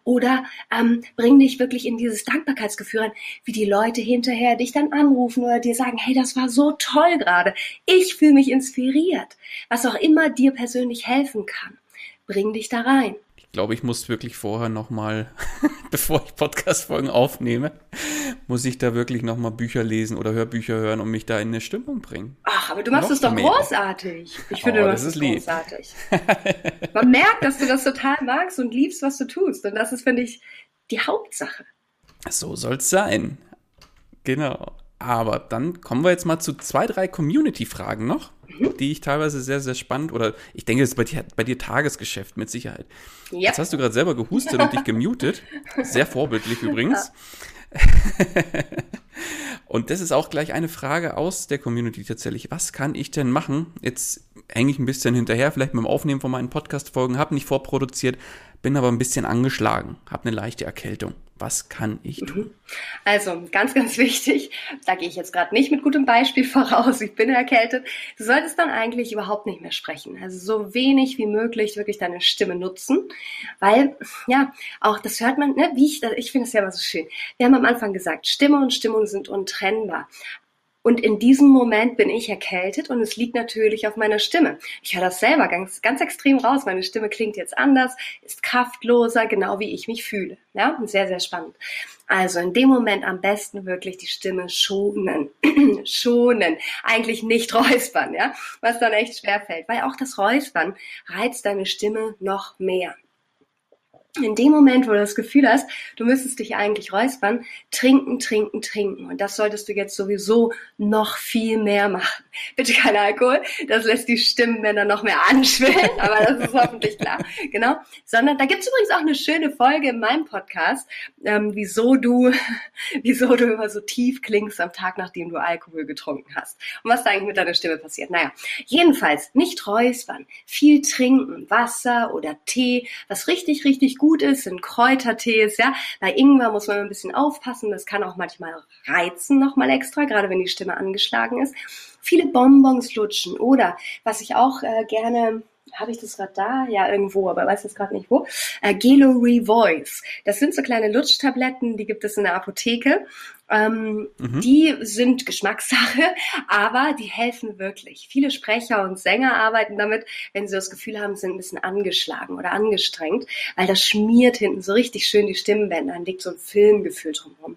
Oder ähm, bring dich wirklich in dieses Dankbarkeitsgefühl rein, wie die Leute hinterher dich dann anrufen oder dir sagen, hey, das war so toll gerade. Ich fühle mich inspiriert. Was auch immer dir persönlich helfen kann. Bring dich da rein glaube, ich muss wirklich vorher nochmal, bevor ich Podcast-Folgen aufnehme, muss ich da wirklich nochmal Bücher lesen oder Hörbücher hören und mich da in eine Stimmung bringen. Ach, aber du machst es doch mehr. großartig. Ich finde, oh, du machst es großartig. Man merkt, dass du das total magst und liebst, was du tust. Und das ist, finde ich, die Hauptsache. So soll es sein. Genau. Aber dann kommen wir jetzt mal zu zwei, drei Community-Fragen noch, mhm. die ich teilweise sehr, sehr spannend oder ich denke, das ist bei dir, bei dir Tagesgeschäft mit Sicherheit. Ja. Jetzt hast du gerade selber gehustet und dich gemutet. Sehr vorbildlich übrigens. Und das ist auch gleich eine Frage aus der Community tatsächlich. Was kann ich denn machen? Jetzt hänge ich ein bisschen hinterher, vielleicht mit dem Aufnehmen von meinen Podcast-Folgen, habe nicht vorproduziert, bin aber ein bisschen angeschlagen, habe eine leichte Erkältung. Was kann ich tun? Mhm. Also ganz, ganz wichtig, da gehe ich jetzt gerade nicht mit gutem Beispiel voraus, ich bin erkältet. Du solltest dann eigentlich überhaupt nicht mehr sprechen. Also so wenig wie möglich wirklich deine Stimme nutzen, weil ja, auch das hört man, ne, wie ich, ich finde es ja immer so schön. Wir haben am Anfang gesagt, Stimme und Stimmung sind untrennbar. Und in diesem Moment bin ich erkältet und es liegt natürlich auf meiner Stimme. Ich höre das selber ganz, ganz extrem raus. Meine Stimme klingt jetzt anders, ist kraftloser, genau wie ich mich fühle. Ja, sehr, sehr spannend. Also in dem Moment am besten wirklich die Stimme schonen. schonen. Eigentlich nicht räuspern, ja. Was dann echt schwer fällt. Weil auch das Räuspern reizt deine Stimme noch mehr in dem Moment, wo du das Gefühl hast, du müsstest dich eigentlich räuspern, trinken, trinken, trinken. Und das solltest du jetzt sowieso noch viel mehr machen. Bitte kein Alkohol, das lässt die Stimmbänder noch mehr anschwellen, aber das ist hoffentlich klar. Genau. Sondern da gibt's übrigens auch eine schöne Folge in meinem Podcast, ähm, wieso du, wieso du immer so tief klingst am Tag, nachdem du Alkohol getrunken hast. Und was da eigentlich mit deiner Stimme passiert. Naja, jedenfalls nicht räuspern, viel trinken, Wasser oder Tee, was richtig, richtig gut ist, sind Kräutertees, ja. Bei Ingwer muss man ein bisschen aufpassen, das kann auch manchmal reizen nochmal extra, gerade wenn die Stimme angeschlagen ist. Viele Bonbons lutschen oder, was ich auch äh, gerne habe ich das gerade da? Ja, irgendwo, aber weiß jetzt gerade nicht wo. Äh, Gelo Revoice. Das sind so kleine Lutschtabletten, die gibt es in der Apotheke. Ähm, mhm. Die sind Geschmackssache, aber die helfen wirklich. Viele Sprecher und Sänger arbeiten damit, wenn sie das Gefühl haben, sind ein bisschen angeschlagen oder angestrengt, weil das schmiert hinten so richtig schön die Stimmbänder, dann liegt so ein Filmgefühl drumherum.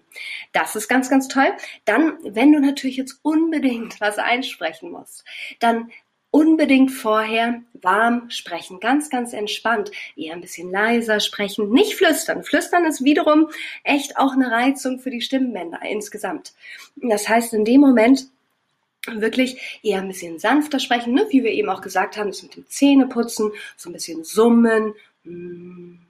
Das ist ganz, ganz toll. Dann, wenn du natürlich jetzt unbedingt was einsprechen musst, dann unbedingt vorher warm sprechen, ganz, ganz entspannt, eher ein bisschen leiser sprechen, nicht flüstern. Flüstern ist wiederum echt auch eine Reizung für die Stimmbänder insgesamt. Das heißt, in dem Moment wirklich eher ein bisschen sanfter sprechen, ne? wie wir eben auch gesagt haben, das mit dem Zähneputzen, so ein bisschen summen. Und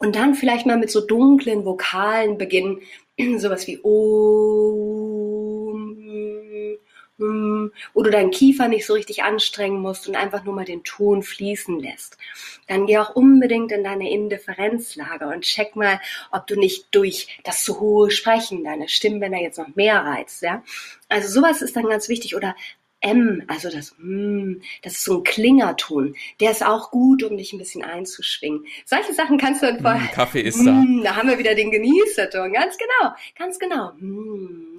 dann vielleicht mal mit so dunklen Vokalen beginnen, sowas wie O hm, wo du deinen Kiefer nicht so richtig anstrengen musst und einfach nur mal den Ton fließen lässt. Dann geh auch unbedingt in deine Indifferenzlage und check mal, ob du nicht durch das zu hohe Sprechen deine Stimmbänder jetzt noch mehr reizt, ja. Also sowas ist dann ganz wichtig oder M, also das mm, das ist so ein Klingerton. Der ist auch gut, um dich ein bisschen einzuschwingen. Solche Sachen kannst du dann vorher. Mm, Kaffee ist mm, da. Da haben wir wieder den Genießerton. Ganz genau, ganz genau. Mm.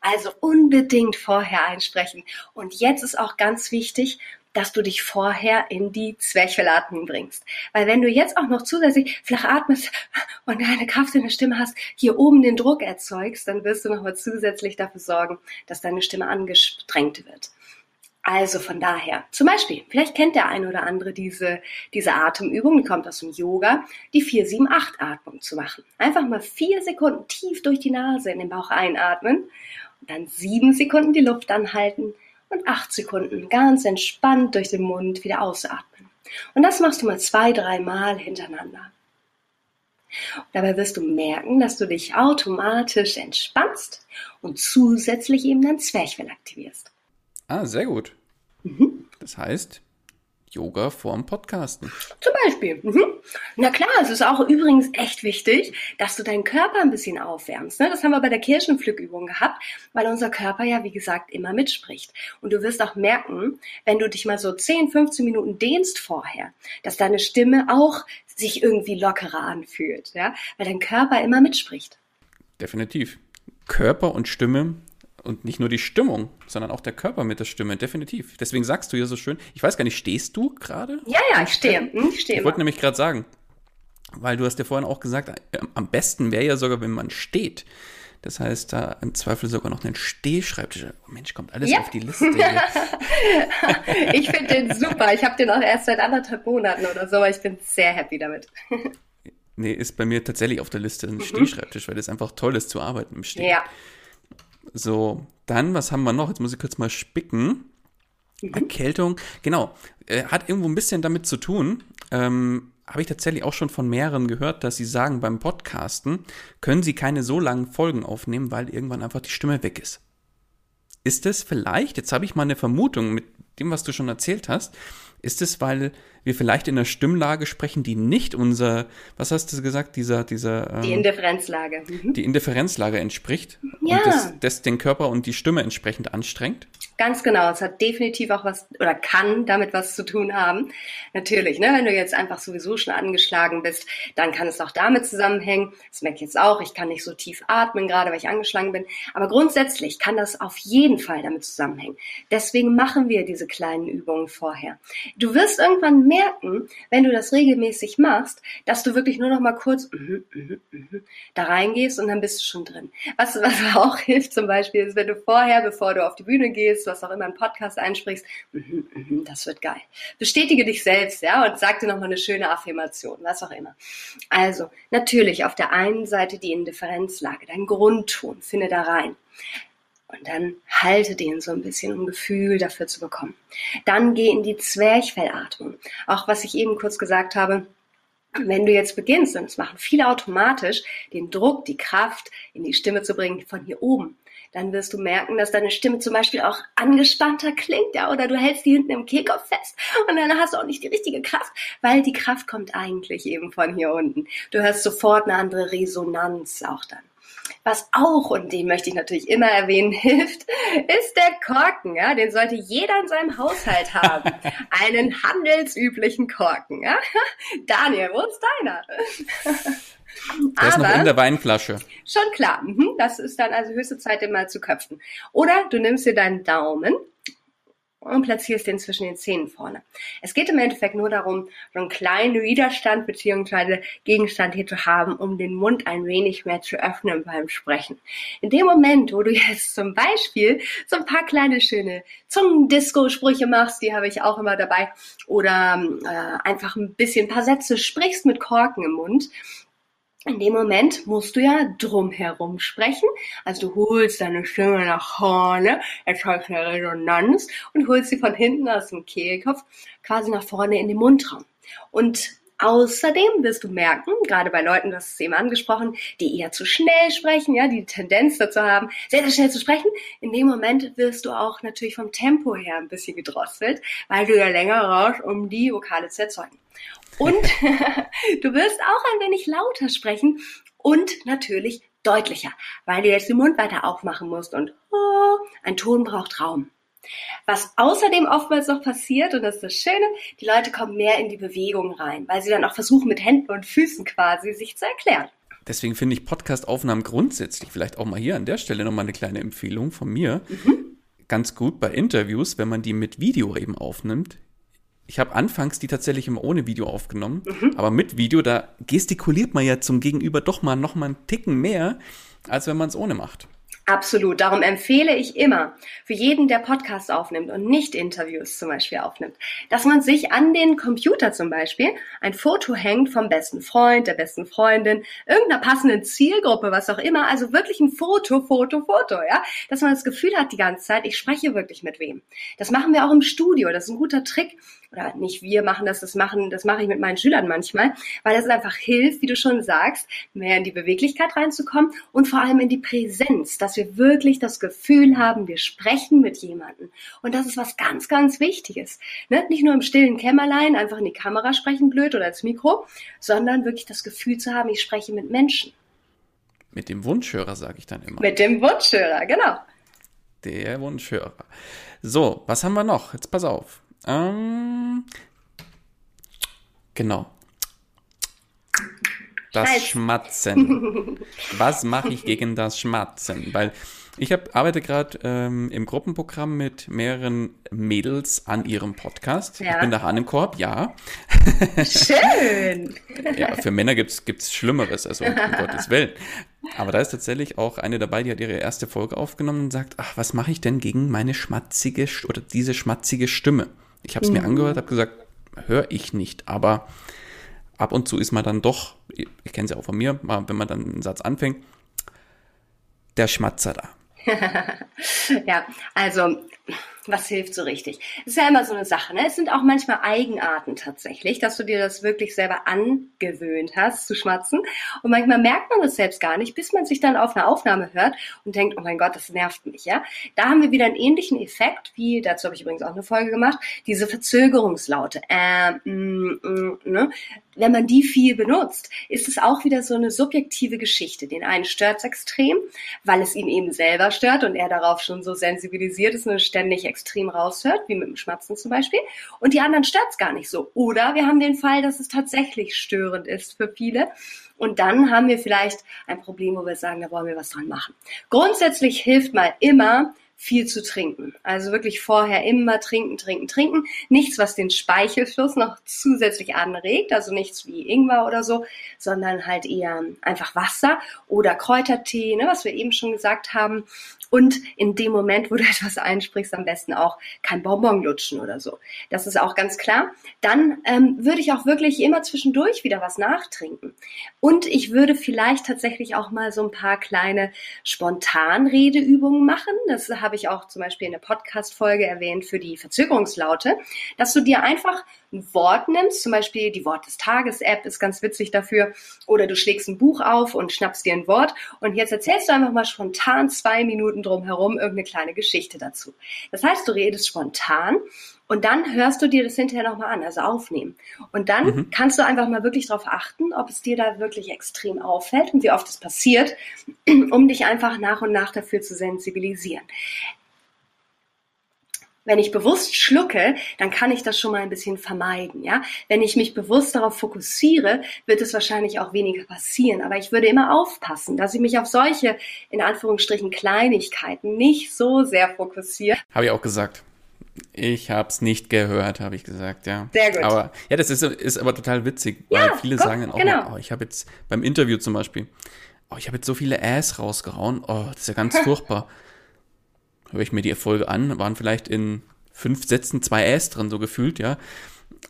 Also unbedingt vorher einsprechen. Und jetzt ist auch ganz wichtig, dass du dich vorher in die Zwerchfellatmung bringst. Weil wenn du jetzt auch noch zusätzlich flach atmest und eine Kraft in der Stimme hast, hier oben den Druck erzeugst, dann wirst du nochmal zusätzlich dafür sorgen, dass deine Stimme angestrengt wird. Also von daher, zum Beispiel, vielleicht kennt der eine oder andere diese, diese Atemübung, die kommt aus dem Yoga, die 4-7-8-Atmung zu machen. Einfach mal vier Sekunden tief durch die Nase in den Bauch einatmen und dann sieben Sekunden die Luft anhalten und acht Sekunden ganz entspannt durch den Mund wieder ausatmen. Und das machst du mal zwei, dreimal hintereinander. Und dabei wirst du merken, dass du dich automatisch entspannst und zusätzlich eben dein Zwerchfell aktivierst. Ah, sehr gut. Mhm. Das heißt, Yoga vorm Podcasten. Zum Beispiel. Mhm. Na klar, es ist auch übrigens echt wichtig, dass du deinen Körper ein bisschen aufwärmst. Ne? Das haben wir bei der Kirschenpflückübung gehabt, weil unser Körper ja, wie gesagt, immer mitspricht. Und du wirst auch merken, wenn du dich mal so 10, 15 Minuten dehnst vorher, dass deine Stimme auch sich irgendwie lockerer anfühlt, ja, weil dein Körper immer mitspricht. Definitiv. Körper und Stimme und nicht nur die Stimmung, sondern auch der Körper mit der Stimme, definitiv. Deswegen sagst du ja so schön, ich weiß gar nicht, stehst du gerade? Ja, ja, ich stehe. Hm, ich stehe. Ich wollte nämlich gerade sagen, weil du hast ja vorhin auch gesagt, äh, am besten wäre ja sogar, wenn man steht. Das heißt, da im Zweifel sogar noch einen Stehschreibtisch. Oh Mensch, kommt alles ja. auf die Liste. ich finde den super. Ich habe den auch erst seit anderthalb Monaten oder so, aber ich bin sehr happy damit. nee, ist bei mir tatsächlich auf der Liste ein mhm. Stehschreibtisch, weil es einfach toll ist zu arbeiten im Stehen. Ja. So, dann, was haben wir noch? Jetzt muss ich kurz mal spicken. Mhm. Erkältung, genau, äh, hat irgendwo ein bisschen damit zu tun. Ähm, Habe ich tatsächlich auch schon von mehreren gehört, dass sie sagen, beim Podcasten können sie keine so langen Folgen aufnehmen, weil irgendwann einfach die Stimme weg ist. Ist es vielleicht, jetzt habe ich mal eine Vermutung mit dem, was du schon erzählt hast, ist es, weil wir vielleicht in einer Stimmlage sprechen, die nicht unser, was hast du gesagt, dieser, dieser. Ähm, die Indifferenzlage. Mhm. Die Indifferenzlage entspricht. Ja. Und das, das den Körper und die Stimme entsprechend anstrengt. Ganz genau. Es hat definitiv auch was oder kann damit was zu tun haben. Natürlich, ne, wenn du jetzt einfach sowieso schon angeschlagen bist, dann kann es auch damit zusammenhängen. Das merke ich jetzt auch. Ich kann nicht so tief atmen, gerade weil ich angeschlagen bin. Aber grundsätzlich kann das auf jeden Fall damit zusammenhängen. Deswegen machen wir diese kleinen Übungen vorher. Du wirst irgendwann merken, wenn du das regelmäßig machst, dass du wirklich nur noch mal kurz mm, mm, mm, da reingehst und dann bist du schon drin. Was, was auch hilft zum Beispiel ist, wenn du vorher, bevor du auf die Bühne gehst, was auch immer einen Podcast einsprichst, mhm, mhm, das wird geil. Bestätige dich selbst, ja, und sag dir nochmal eine schöne Affirmation, was auch immer. Also, natürlich auf der einen Seite die Indifferenzlage, dein Grundton, finde da rein. Und dann halte den so ein bisschen, um Gefühl dafür zu bekommen. Dann geh in die Zwerchfellatmung. Auch was ich eben kurz gesagt habe, wenn du jetzt beginnst, und das machen viele automatisch, den Druck, die Kraft in die Stimme zu bringen von hier oben, dann wirst du merken, dass deine Stimme zum Beispiel auch angespannter klingt, ja, oder du hältst die hinten im Kehlkopf fest und dann hast du auch nicht die richtige Kraft, weil die Kraft kommt eigentlich eben von hier unten. Du hörst sofort eine andere Resonanz auch dann. Was auch, und den möchte ich natürlich immer erwähnen, hilft, ist der Korken. Ja? Den sollte jeder in seinem Haushalt haben. Einen handelsüblichen Korken. Ja? Daniel, wo ist deiner? Der ist noch in der Weinflasche. Schon klar. Mhm. Das ist dann also höchste Zeit, den mal zu köpfen. Oder du nimmst dir deinen Daumen und platzierst den zwischen den Zähnen vorne. Es geht im Endeffekt nur darum, so einen kleinen Widerstand bzw. Gegenstand hier zu haben, um den Mund ein wenig mehr zu öffnen beim Sprechen. In dem Moment, wo du jetzt zum Beispiel so ein paar kleine schöne Zungendisco-Sprüche machst, die habe ich auch immer dabei, oder äh, einfach ein bisschen ein paar Sätze sprichst mit Korken im Mund, in dem Moment musst du ja drumherum sprechen. Also du holst deine Stimme nach vorne, erzeugst eine Resonanz und holst sie von hinten aus dem Kehlkopf quasi nach vorne in den Mundraum. Und Außerdem wirst du merken, gerade bei Leuten, das ist eben angesprochen, die eher zu schnell sprechen, ja, die Tendenz dazu haben, sehr, sehr schnell zu sprechen. In dem Moment wirst du auch natürlich vom Tempo her ein bisschen gedrosselt, weil du ja länger rauschst, um die Vokale zu erzeugen. Und du wirst auch ein wenig lauter sprechen und natürlich deutlicher, weil du jetzt den Mund weiter aufmachen musst und oh, ein Ton braucht Raum. Was außerdem oftmals noch passiert, und das ist das Schöne, die Leute kommen mehr in die Bewegung rein, weil sie dann auch versuchen, mit Händen und Füßen quasi sich zu erklären. Deswegen finde ich Podcast-Aufnahmen grundsätzlich, vielleicht auch mal hier an der Stelle nochmal eine kleine Empfehlung von mir, mhm. ganz gut bei Interviews, wenn man die mit Video eben aufnimmt. Ich habe anfangs die tatsächlich immer ohne Video aufgenommen, mhm. aber mit Video, da gestikuliert man ja zum Gegenüber doch mal noch mal einen Ticken mehr, als wenn man es ohne macht. Absolut. Darum empfehle ich immer für jeden, der Podcast aufnimmt und nicht Interviews zum Beispiel aufnimmt, dass man sich an den Computer zum Beispiel ein Foto hängt vom besten Freund, der besten Freundin, irgendeiner passenden Zielgruppe, was auch immer. Also wirklich ein Foto, Foto, Foto, ja. Dass man das Gefühl hat die ganze Zeit, ich spreche wirklich mit wem. Das machen wir auch im Studio. Das ist ein guter Trick, oder nicht wir machen das, das machen, das mache ich mit meinen Schülern manchmal, weil das einfach hilft, wie du schon sagst, mehr in die Beweglichkeit reinzukommen und vor allem in die Präsenz, dass wir wirklich das Gefühl haben, wir sprechen mit jemandem. Und das ist was ganz, ganz Wichtiges. Ne? Nicht nur im stillen Kämmerlein einfach in die Kamera sprechen, blöd oder ins Mikro, sondern wirklich das Gefühl zu haben, ich spreche mit Menschen. Mit dem Wunschhörer, sage ich dann immer. Mit dem Wunschhörer, genau. Der Wunschhörer. So, was haben wir noch? Jetzt pass auf. Ähm, genau. Das Scheiß. Schmatzen. Was mache ich gegen das Schmatzen? Weil ich hab, arbeite gerade ähm, im Gruppenprogramm mit mehreren Mädels an ihrem Podcast. Ja. Ich bin der Hahnenkorb, ja. Schön. ja, für Männer gibt's gibt's Schlimmeres, also um Gottes Willen. Aber da ist tatsächlich auch eine dabei, die hat ihre erste Folge aufgenommen und sagt, ach, was mache ich denn gegen meine schmatzige oder diese schmatzige Stimme? Ich habe es mhm. mir angehört, habe gesagt, höre ich nicht, aber ab und zu ist man dann doch, ich kenne es ja auch von mir, wenn man dann einen Satz anfängt, der Schmatzer da. ja, also was hilft so richtig? Das ist ja immer so eine Sache. Ne? Es sind auch manchmal Eigenarten tatsächlich, dass du dir das wirklich selber angewöhnt hast zu schmatzen. Und manchmal merkt man das selbst gar nicht, bis man sich dann auf eine Aufnahme hört und denkt, oh mein Gott, das nervt mich. Ja, Da haben wir wieder einen ähnlichen Effekt, wie, dazu habe ich übrigens auch eine Folge gemacht, diese Verzögerungslaute. Äh, mm, mm, ne? Wenn man die viel benutzt, ist es auch wieder so eine subjektive Geschichte. Den einen stört es extrem, weil es ihn eben selber stört und er darauf schon so sensibilisiert ist und ständig extrem raushört, wie mit dem Schmatzen zum Beispiel, und die anderen stört's gar nicht so. Oder wir haben den Fall, dass es tatsächlich störend ist für viele. Und dann haben wir vielleicht ein Problem, wo wir sagen, da wollen wir was dran machen. Grundsätzlich hilft mal immer, viel zu trinken. Also wirklich vorher immer trinken, trinken, trinken. Nichts, was den Speichelfluss noch zusätzlich anregt, also nichts wie Ingwer oder so, sondern halt eher einfach Wasser oder Kräutertee, ne, was wir eben schon gesagt haben. Und in dem Moment, wo du etwas einsprichst, am besten auch kein Bonbon lutschen oder so. Das ist auch ganz klar. Dann ähm, würde ich auch wirklich immer zwischendurch wieder was nachtrinken. Und ich würde vielleicht tatsächlich auch mal so ein paar kleine Spontanredeübungen machen. Das habe ich auch zum Beispiel in der Podcast-Folge erwähnt für die Verzögerungslaute, dass du dir einfach ein Wort nimmst, zum Beispiel die Wort des Tages-App ist ganz witzig dafür, oder du schlägst ein Buch auf und schnappst dir ein Wort und jetzt erzählst du einfach mal spontan zwei Minuten drum herum irgendeine kleine Geschichte dazu. Das heißt, du redest spontan und dann hörst du dir das hinterher nochmal an, also aufnehmen. Und dann mhm. kannst du einfach mal wirklich darauf achten, ob es dir da wirklich extrem auffällt und wie oft es passiert, um dich einfach nach und nach dafür zu sensibilisieren. Wenn ich bewusst schlucke, dann kann ich das schon mal ein bisschen vermeiden, ja. Wenn ich mich bewusst darauf fokussiere, wird es wahrscheinlich auch weniger passieren. Aber ich würde immer aufpassen, dass ich mich auf solche, in Anführungsstrichen, Kleinigkeiten nicht so sehr fokussiere. Habe ich auch gesagt. Ich habe es nicht gehört, habe ich gesagt, ja. Sehr gut. Aber ja, das ist, ist aber total witzig, ja, weil viele guck, sagen dann auch, genau. mal, oh, ich habe jetzt beim Interview zum Beispiel, oh, ich habe jetzt so viele Ass rausgehauen, oh, das ist ja ganz furchtbar. Höre ich mir die Erfolge an, waren vielleicht in fünf Sätzen zwei Ass drin, so gefühlt, ja.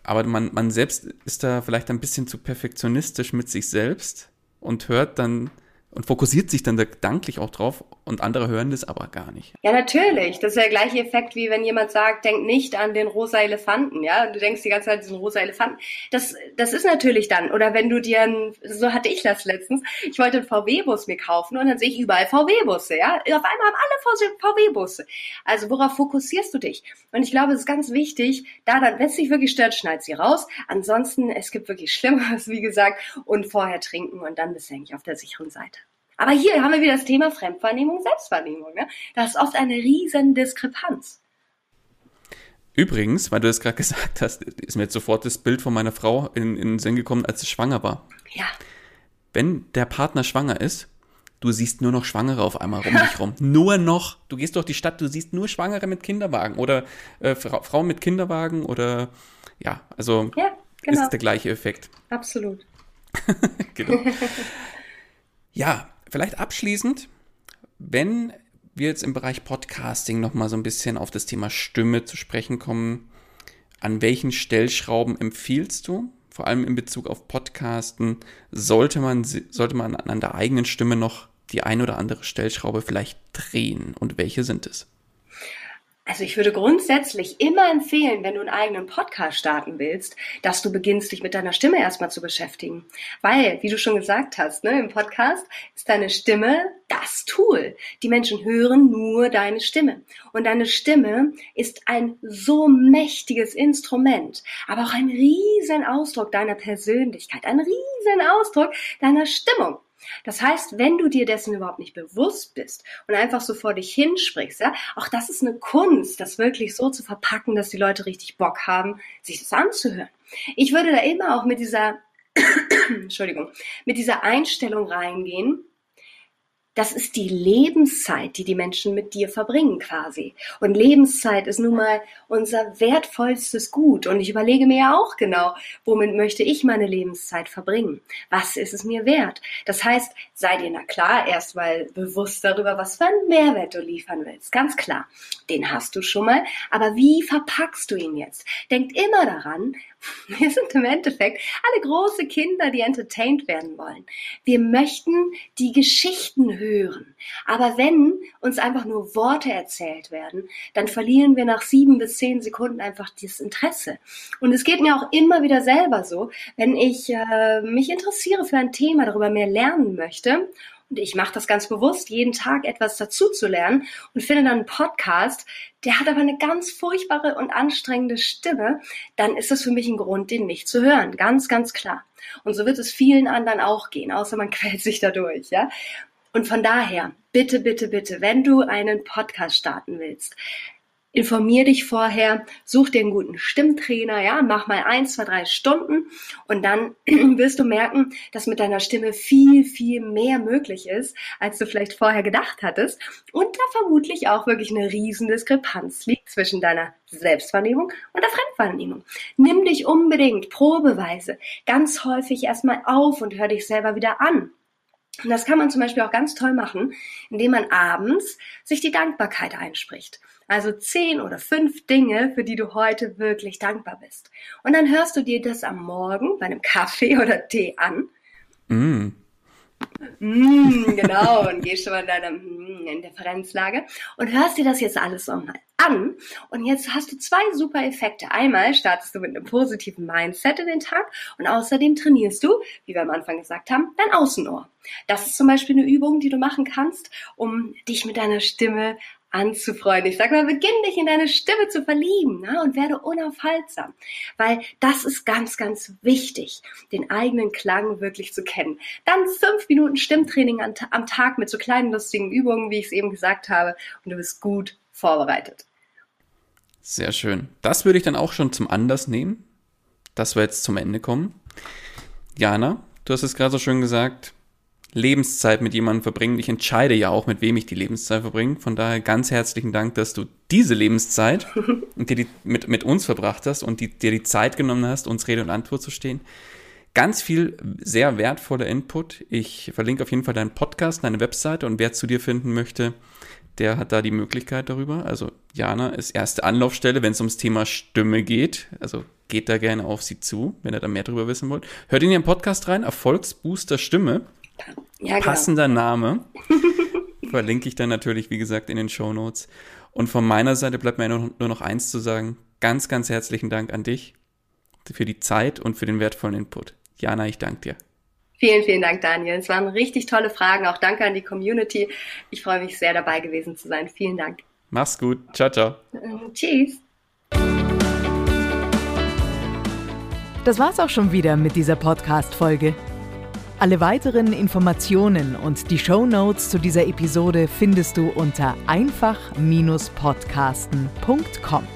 Aber man, man selbst ist da vielleicht ein bisschen zu perfektionistisch mit sich selbst und hört dann und fokussiert sich dann gedanklich auch drauf und andere hören das aber gar nicht. Ja, natürlich. Das ist der gleiche Effekt, wie wenn jemand sagt, denk nicht an den rosa Elefanten, ja. Du denkst die ganze Zeit an diesen rosa Elefanten. Das, das ist natürlich dann. Oder wenn du dir ein, so hatte ich das letztens, ich wollte einen VW-Bus mir kaufen und dann sehe ich überall VW-Busse, ja. Auf einmal haben alle VW-Busse. Also worauf fokussierst du dich? Und ich glaube, es ist ganz wichtig, da dann, wenn es dich wirklich stört, schneid sie raus. Ansonsten, es gibt wirklich Schlimmeres, wie gesagt, und vorher trinken und dann bist du eigentlich auf der sicheren Seite. Aber hier haben wir wieder das Thema Fremdwahrnehmung, Selbstwahrnehmung. Ne? Das ist oft eine riesen Diskrepanz. Übrigens, weil du das gerade gesagt hast, ist mir jetzt sofort das Bild von meiner Frau in, in den Sinn gekommen, als sie schwanger war. Ja. Wenn der Partner schwanger ist, du siehst nur noch Schwangere auf einmal rum dich rum. Nur noch. Du gehst durch die Stadt, du siehst nur Schwangere mit Kinderwagen oder äh, Fra Frauen mit Kinderwagen oder ja, also ja, genau. ist der gleiche Effekt. Absolut. genau. Ja, vielleicht abschließend, wenn wir jetzt im Bereich Podcasting nochmal so ein bisschen auf das Thema Stimme zu sprechen kommen, an welchen Stellschrauben empfiehlst du, vor allem in Bezug auf Podcasten, sollte man, sollte man an der eigenen Stimme noch die ein oder andere Stellschraube vielleicht drehen? Und welche sind es? Also ich würde grundsätzlich immer empfehlen, wenn du einen eigenen Podcast starten willst, dass du beginnst, dich mit deiner Stimme erstmal zu beschäftigen. Weil, wie du schon gesagt hast, ne, im Podcast ist deine Stimme das Tool. Die Menschen hören nur deine Stimme. Und deine Stimme ist ein so mächtiges Instrument, aber auch ein riesen Ausdruck deiner Persönlichkeit, ein riesen Ausdruck deiner Stimmung. Das heißt, wenn du dir dessen überhaupt nicht bewusst bist und einfach so vor dich hinsprichst, ja, auch das ist eine Kunst, das wirklich so zu verpacken, dass die Leute richtig Bock haben, sich das anzuhören. Ich würde da immer auch mit dieser, Entschuldigung, mit dieser Einstellung reingehen, das ist die Lebenszeit, die die Menschen mit dir verbringen quasi. Und Lebenszeit ist nun mal unser wertvollstes Gut. Und ich überlege mir ja auch genau, womit möchte ich meine Lebenszeit verbringen? Was ist es mir wert? Das heißt, sei dir na klar erstmal bewusst darüber, was für einen Mehrwert du liefern willst. Ganz klar. Den hast du schon mal. Aber wie verpackst du ihn jetzt? Denkt immer daran, wir sind im Endeffekt alle große Kinder, die entertained werden wollen. Wir möchten die Geschichten hören. Aber wenn uns einfach nur Worte erzählt werden, dann verlieren wir nach sieben bis zehn Sekunden einfach das Interesse. Und es geht mir auch immer wieder selber so, wenn ich äh, mich interessiere für ein Thema, darüber mehr lernen möchte und ich mache das ganz bewusst, jeden Tag etwas dazu zu lernen und finde dann einen Podcast, der hat aber eine ganz furchtbare und anstrengende Stimme, dann ist das für mich ein Grund, den nicht zu hören. Ganz, ganz klar. Und so wird es vielen anderen auch gehen, außer man quält sich dadurch, ja. Und von daher, bitte, bitte, bitte, wenn du einen Podcast starten willst, informier dich vorher, such dir einen guten Stimmtrainer, ja, mach mal ein, zwei, drei Stunden und dann wirst du merken, dass mit deiner Stimme viel, viel mehr möglich ist, als du vielleicht vorher gedacht hattest und da vermutlich auch wirklich eine riesen Diskrepanz liegt zwischen deiner Selbstwahrnehmung und der Fremdwahrnehmung. Nimm dich unbedingt probeweise ganz häufig erstmal auf und hör dich selber wieder an. Und das kann man zum Beispiel auch ganz toll machen, indem man abends sich die Dankbarkeit einspricht. Also zehn oder fünf Dinge, für die du heute wirklich dankbar bist. Und dann hörst du dir das am Morgen bei einem Kaffee oder Tee an. Mm. Mm, genau, und gehst schon mal in deiner mm, Indifferenzlage und hörst dir das jetzt alles nochmal an. Und jetzt hast du zwei super Effekte. Einmal startest du mit einem positiven Mindset in den Tag und außerdem trainierst du, wie wir am Anfang gesagt haben, dein Außenohr. Das ist zum Beispiel eine Übung, die du machen kannst, um dich mit deiner Stimme anzufreuen. Ich sag mal, beginn dich in deine Stimme zu verlieben ne? und werde unaufhaltsam. Weil das ist ganz, ganz wichtig, den eigenen Klang wirklich zu kennen. Dann fünf Minuten Stimmtraining am Tag mit so kleinen lustigen Übungen, wie ich es eben gesagt habe, und du bist gut vorbereitet. Sehr schön. Das würde ich dann auch schon zum Anlass nehmen, dass wir jetzt zum Ende kommen. Jana, du hast es gerade so schön gesagt, Lebenszeit mit jemandem verbringen. Ich entscheide ja auch, mit wem ich die Lebenszeit verbringe. Von daher ganz herzlichen Dank, dass du diese Lebenszeit und dir die mit, mit uns verbracht hast und die, dir die Zeit genommen hast, uns Rede und Antwort zu stehen. Ganz viel sehr wertvoller Input. Ich verlinke auf jeden Fall deinen Podcast, deine Webseite und wer zu dir finden möchte, der hat da die Möglichkeit darüber. Also Jana ist erste Anlaufstelle, wenn es ums Thema Stimme geht. Also geht da gerne auf sie zu, wenn ihr da mehr darüber wissen wollt. Hört in ihren Podcast rein, Erfolgsbooster Stimme. Ja, genau. Passender Name. Verlinke ich dann natürlich, wie gesagt, in den Show Notes. Und von meiner Seite bleibt mir nur noch eins zu sagen. Ganz, ganz herzlichen Dank an dich für die Zeit und für den wertvollen Input. Jana, ich danke dir. Vielen, vielen Dank, Daniel. Es waren richtig tolle Fragen. Auch danke an die Community. Ich freue mich sehr, dabei gewesen zu sein. Vielen Dank. Mach's gut. Ciao, ciao. Ähm, tschüss. Das war's auch schon wieder mit dieser Podcast-Folge. Alle weiteren Informationen und die Show Notes zu dieser Episode findest du unter einfach-podcasten.com.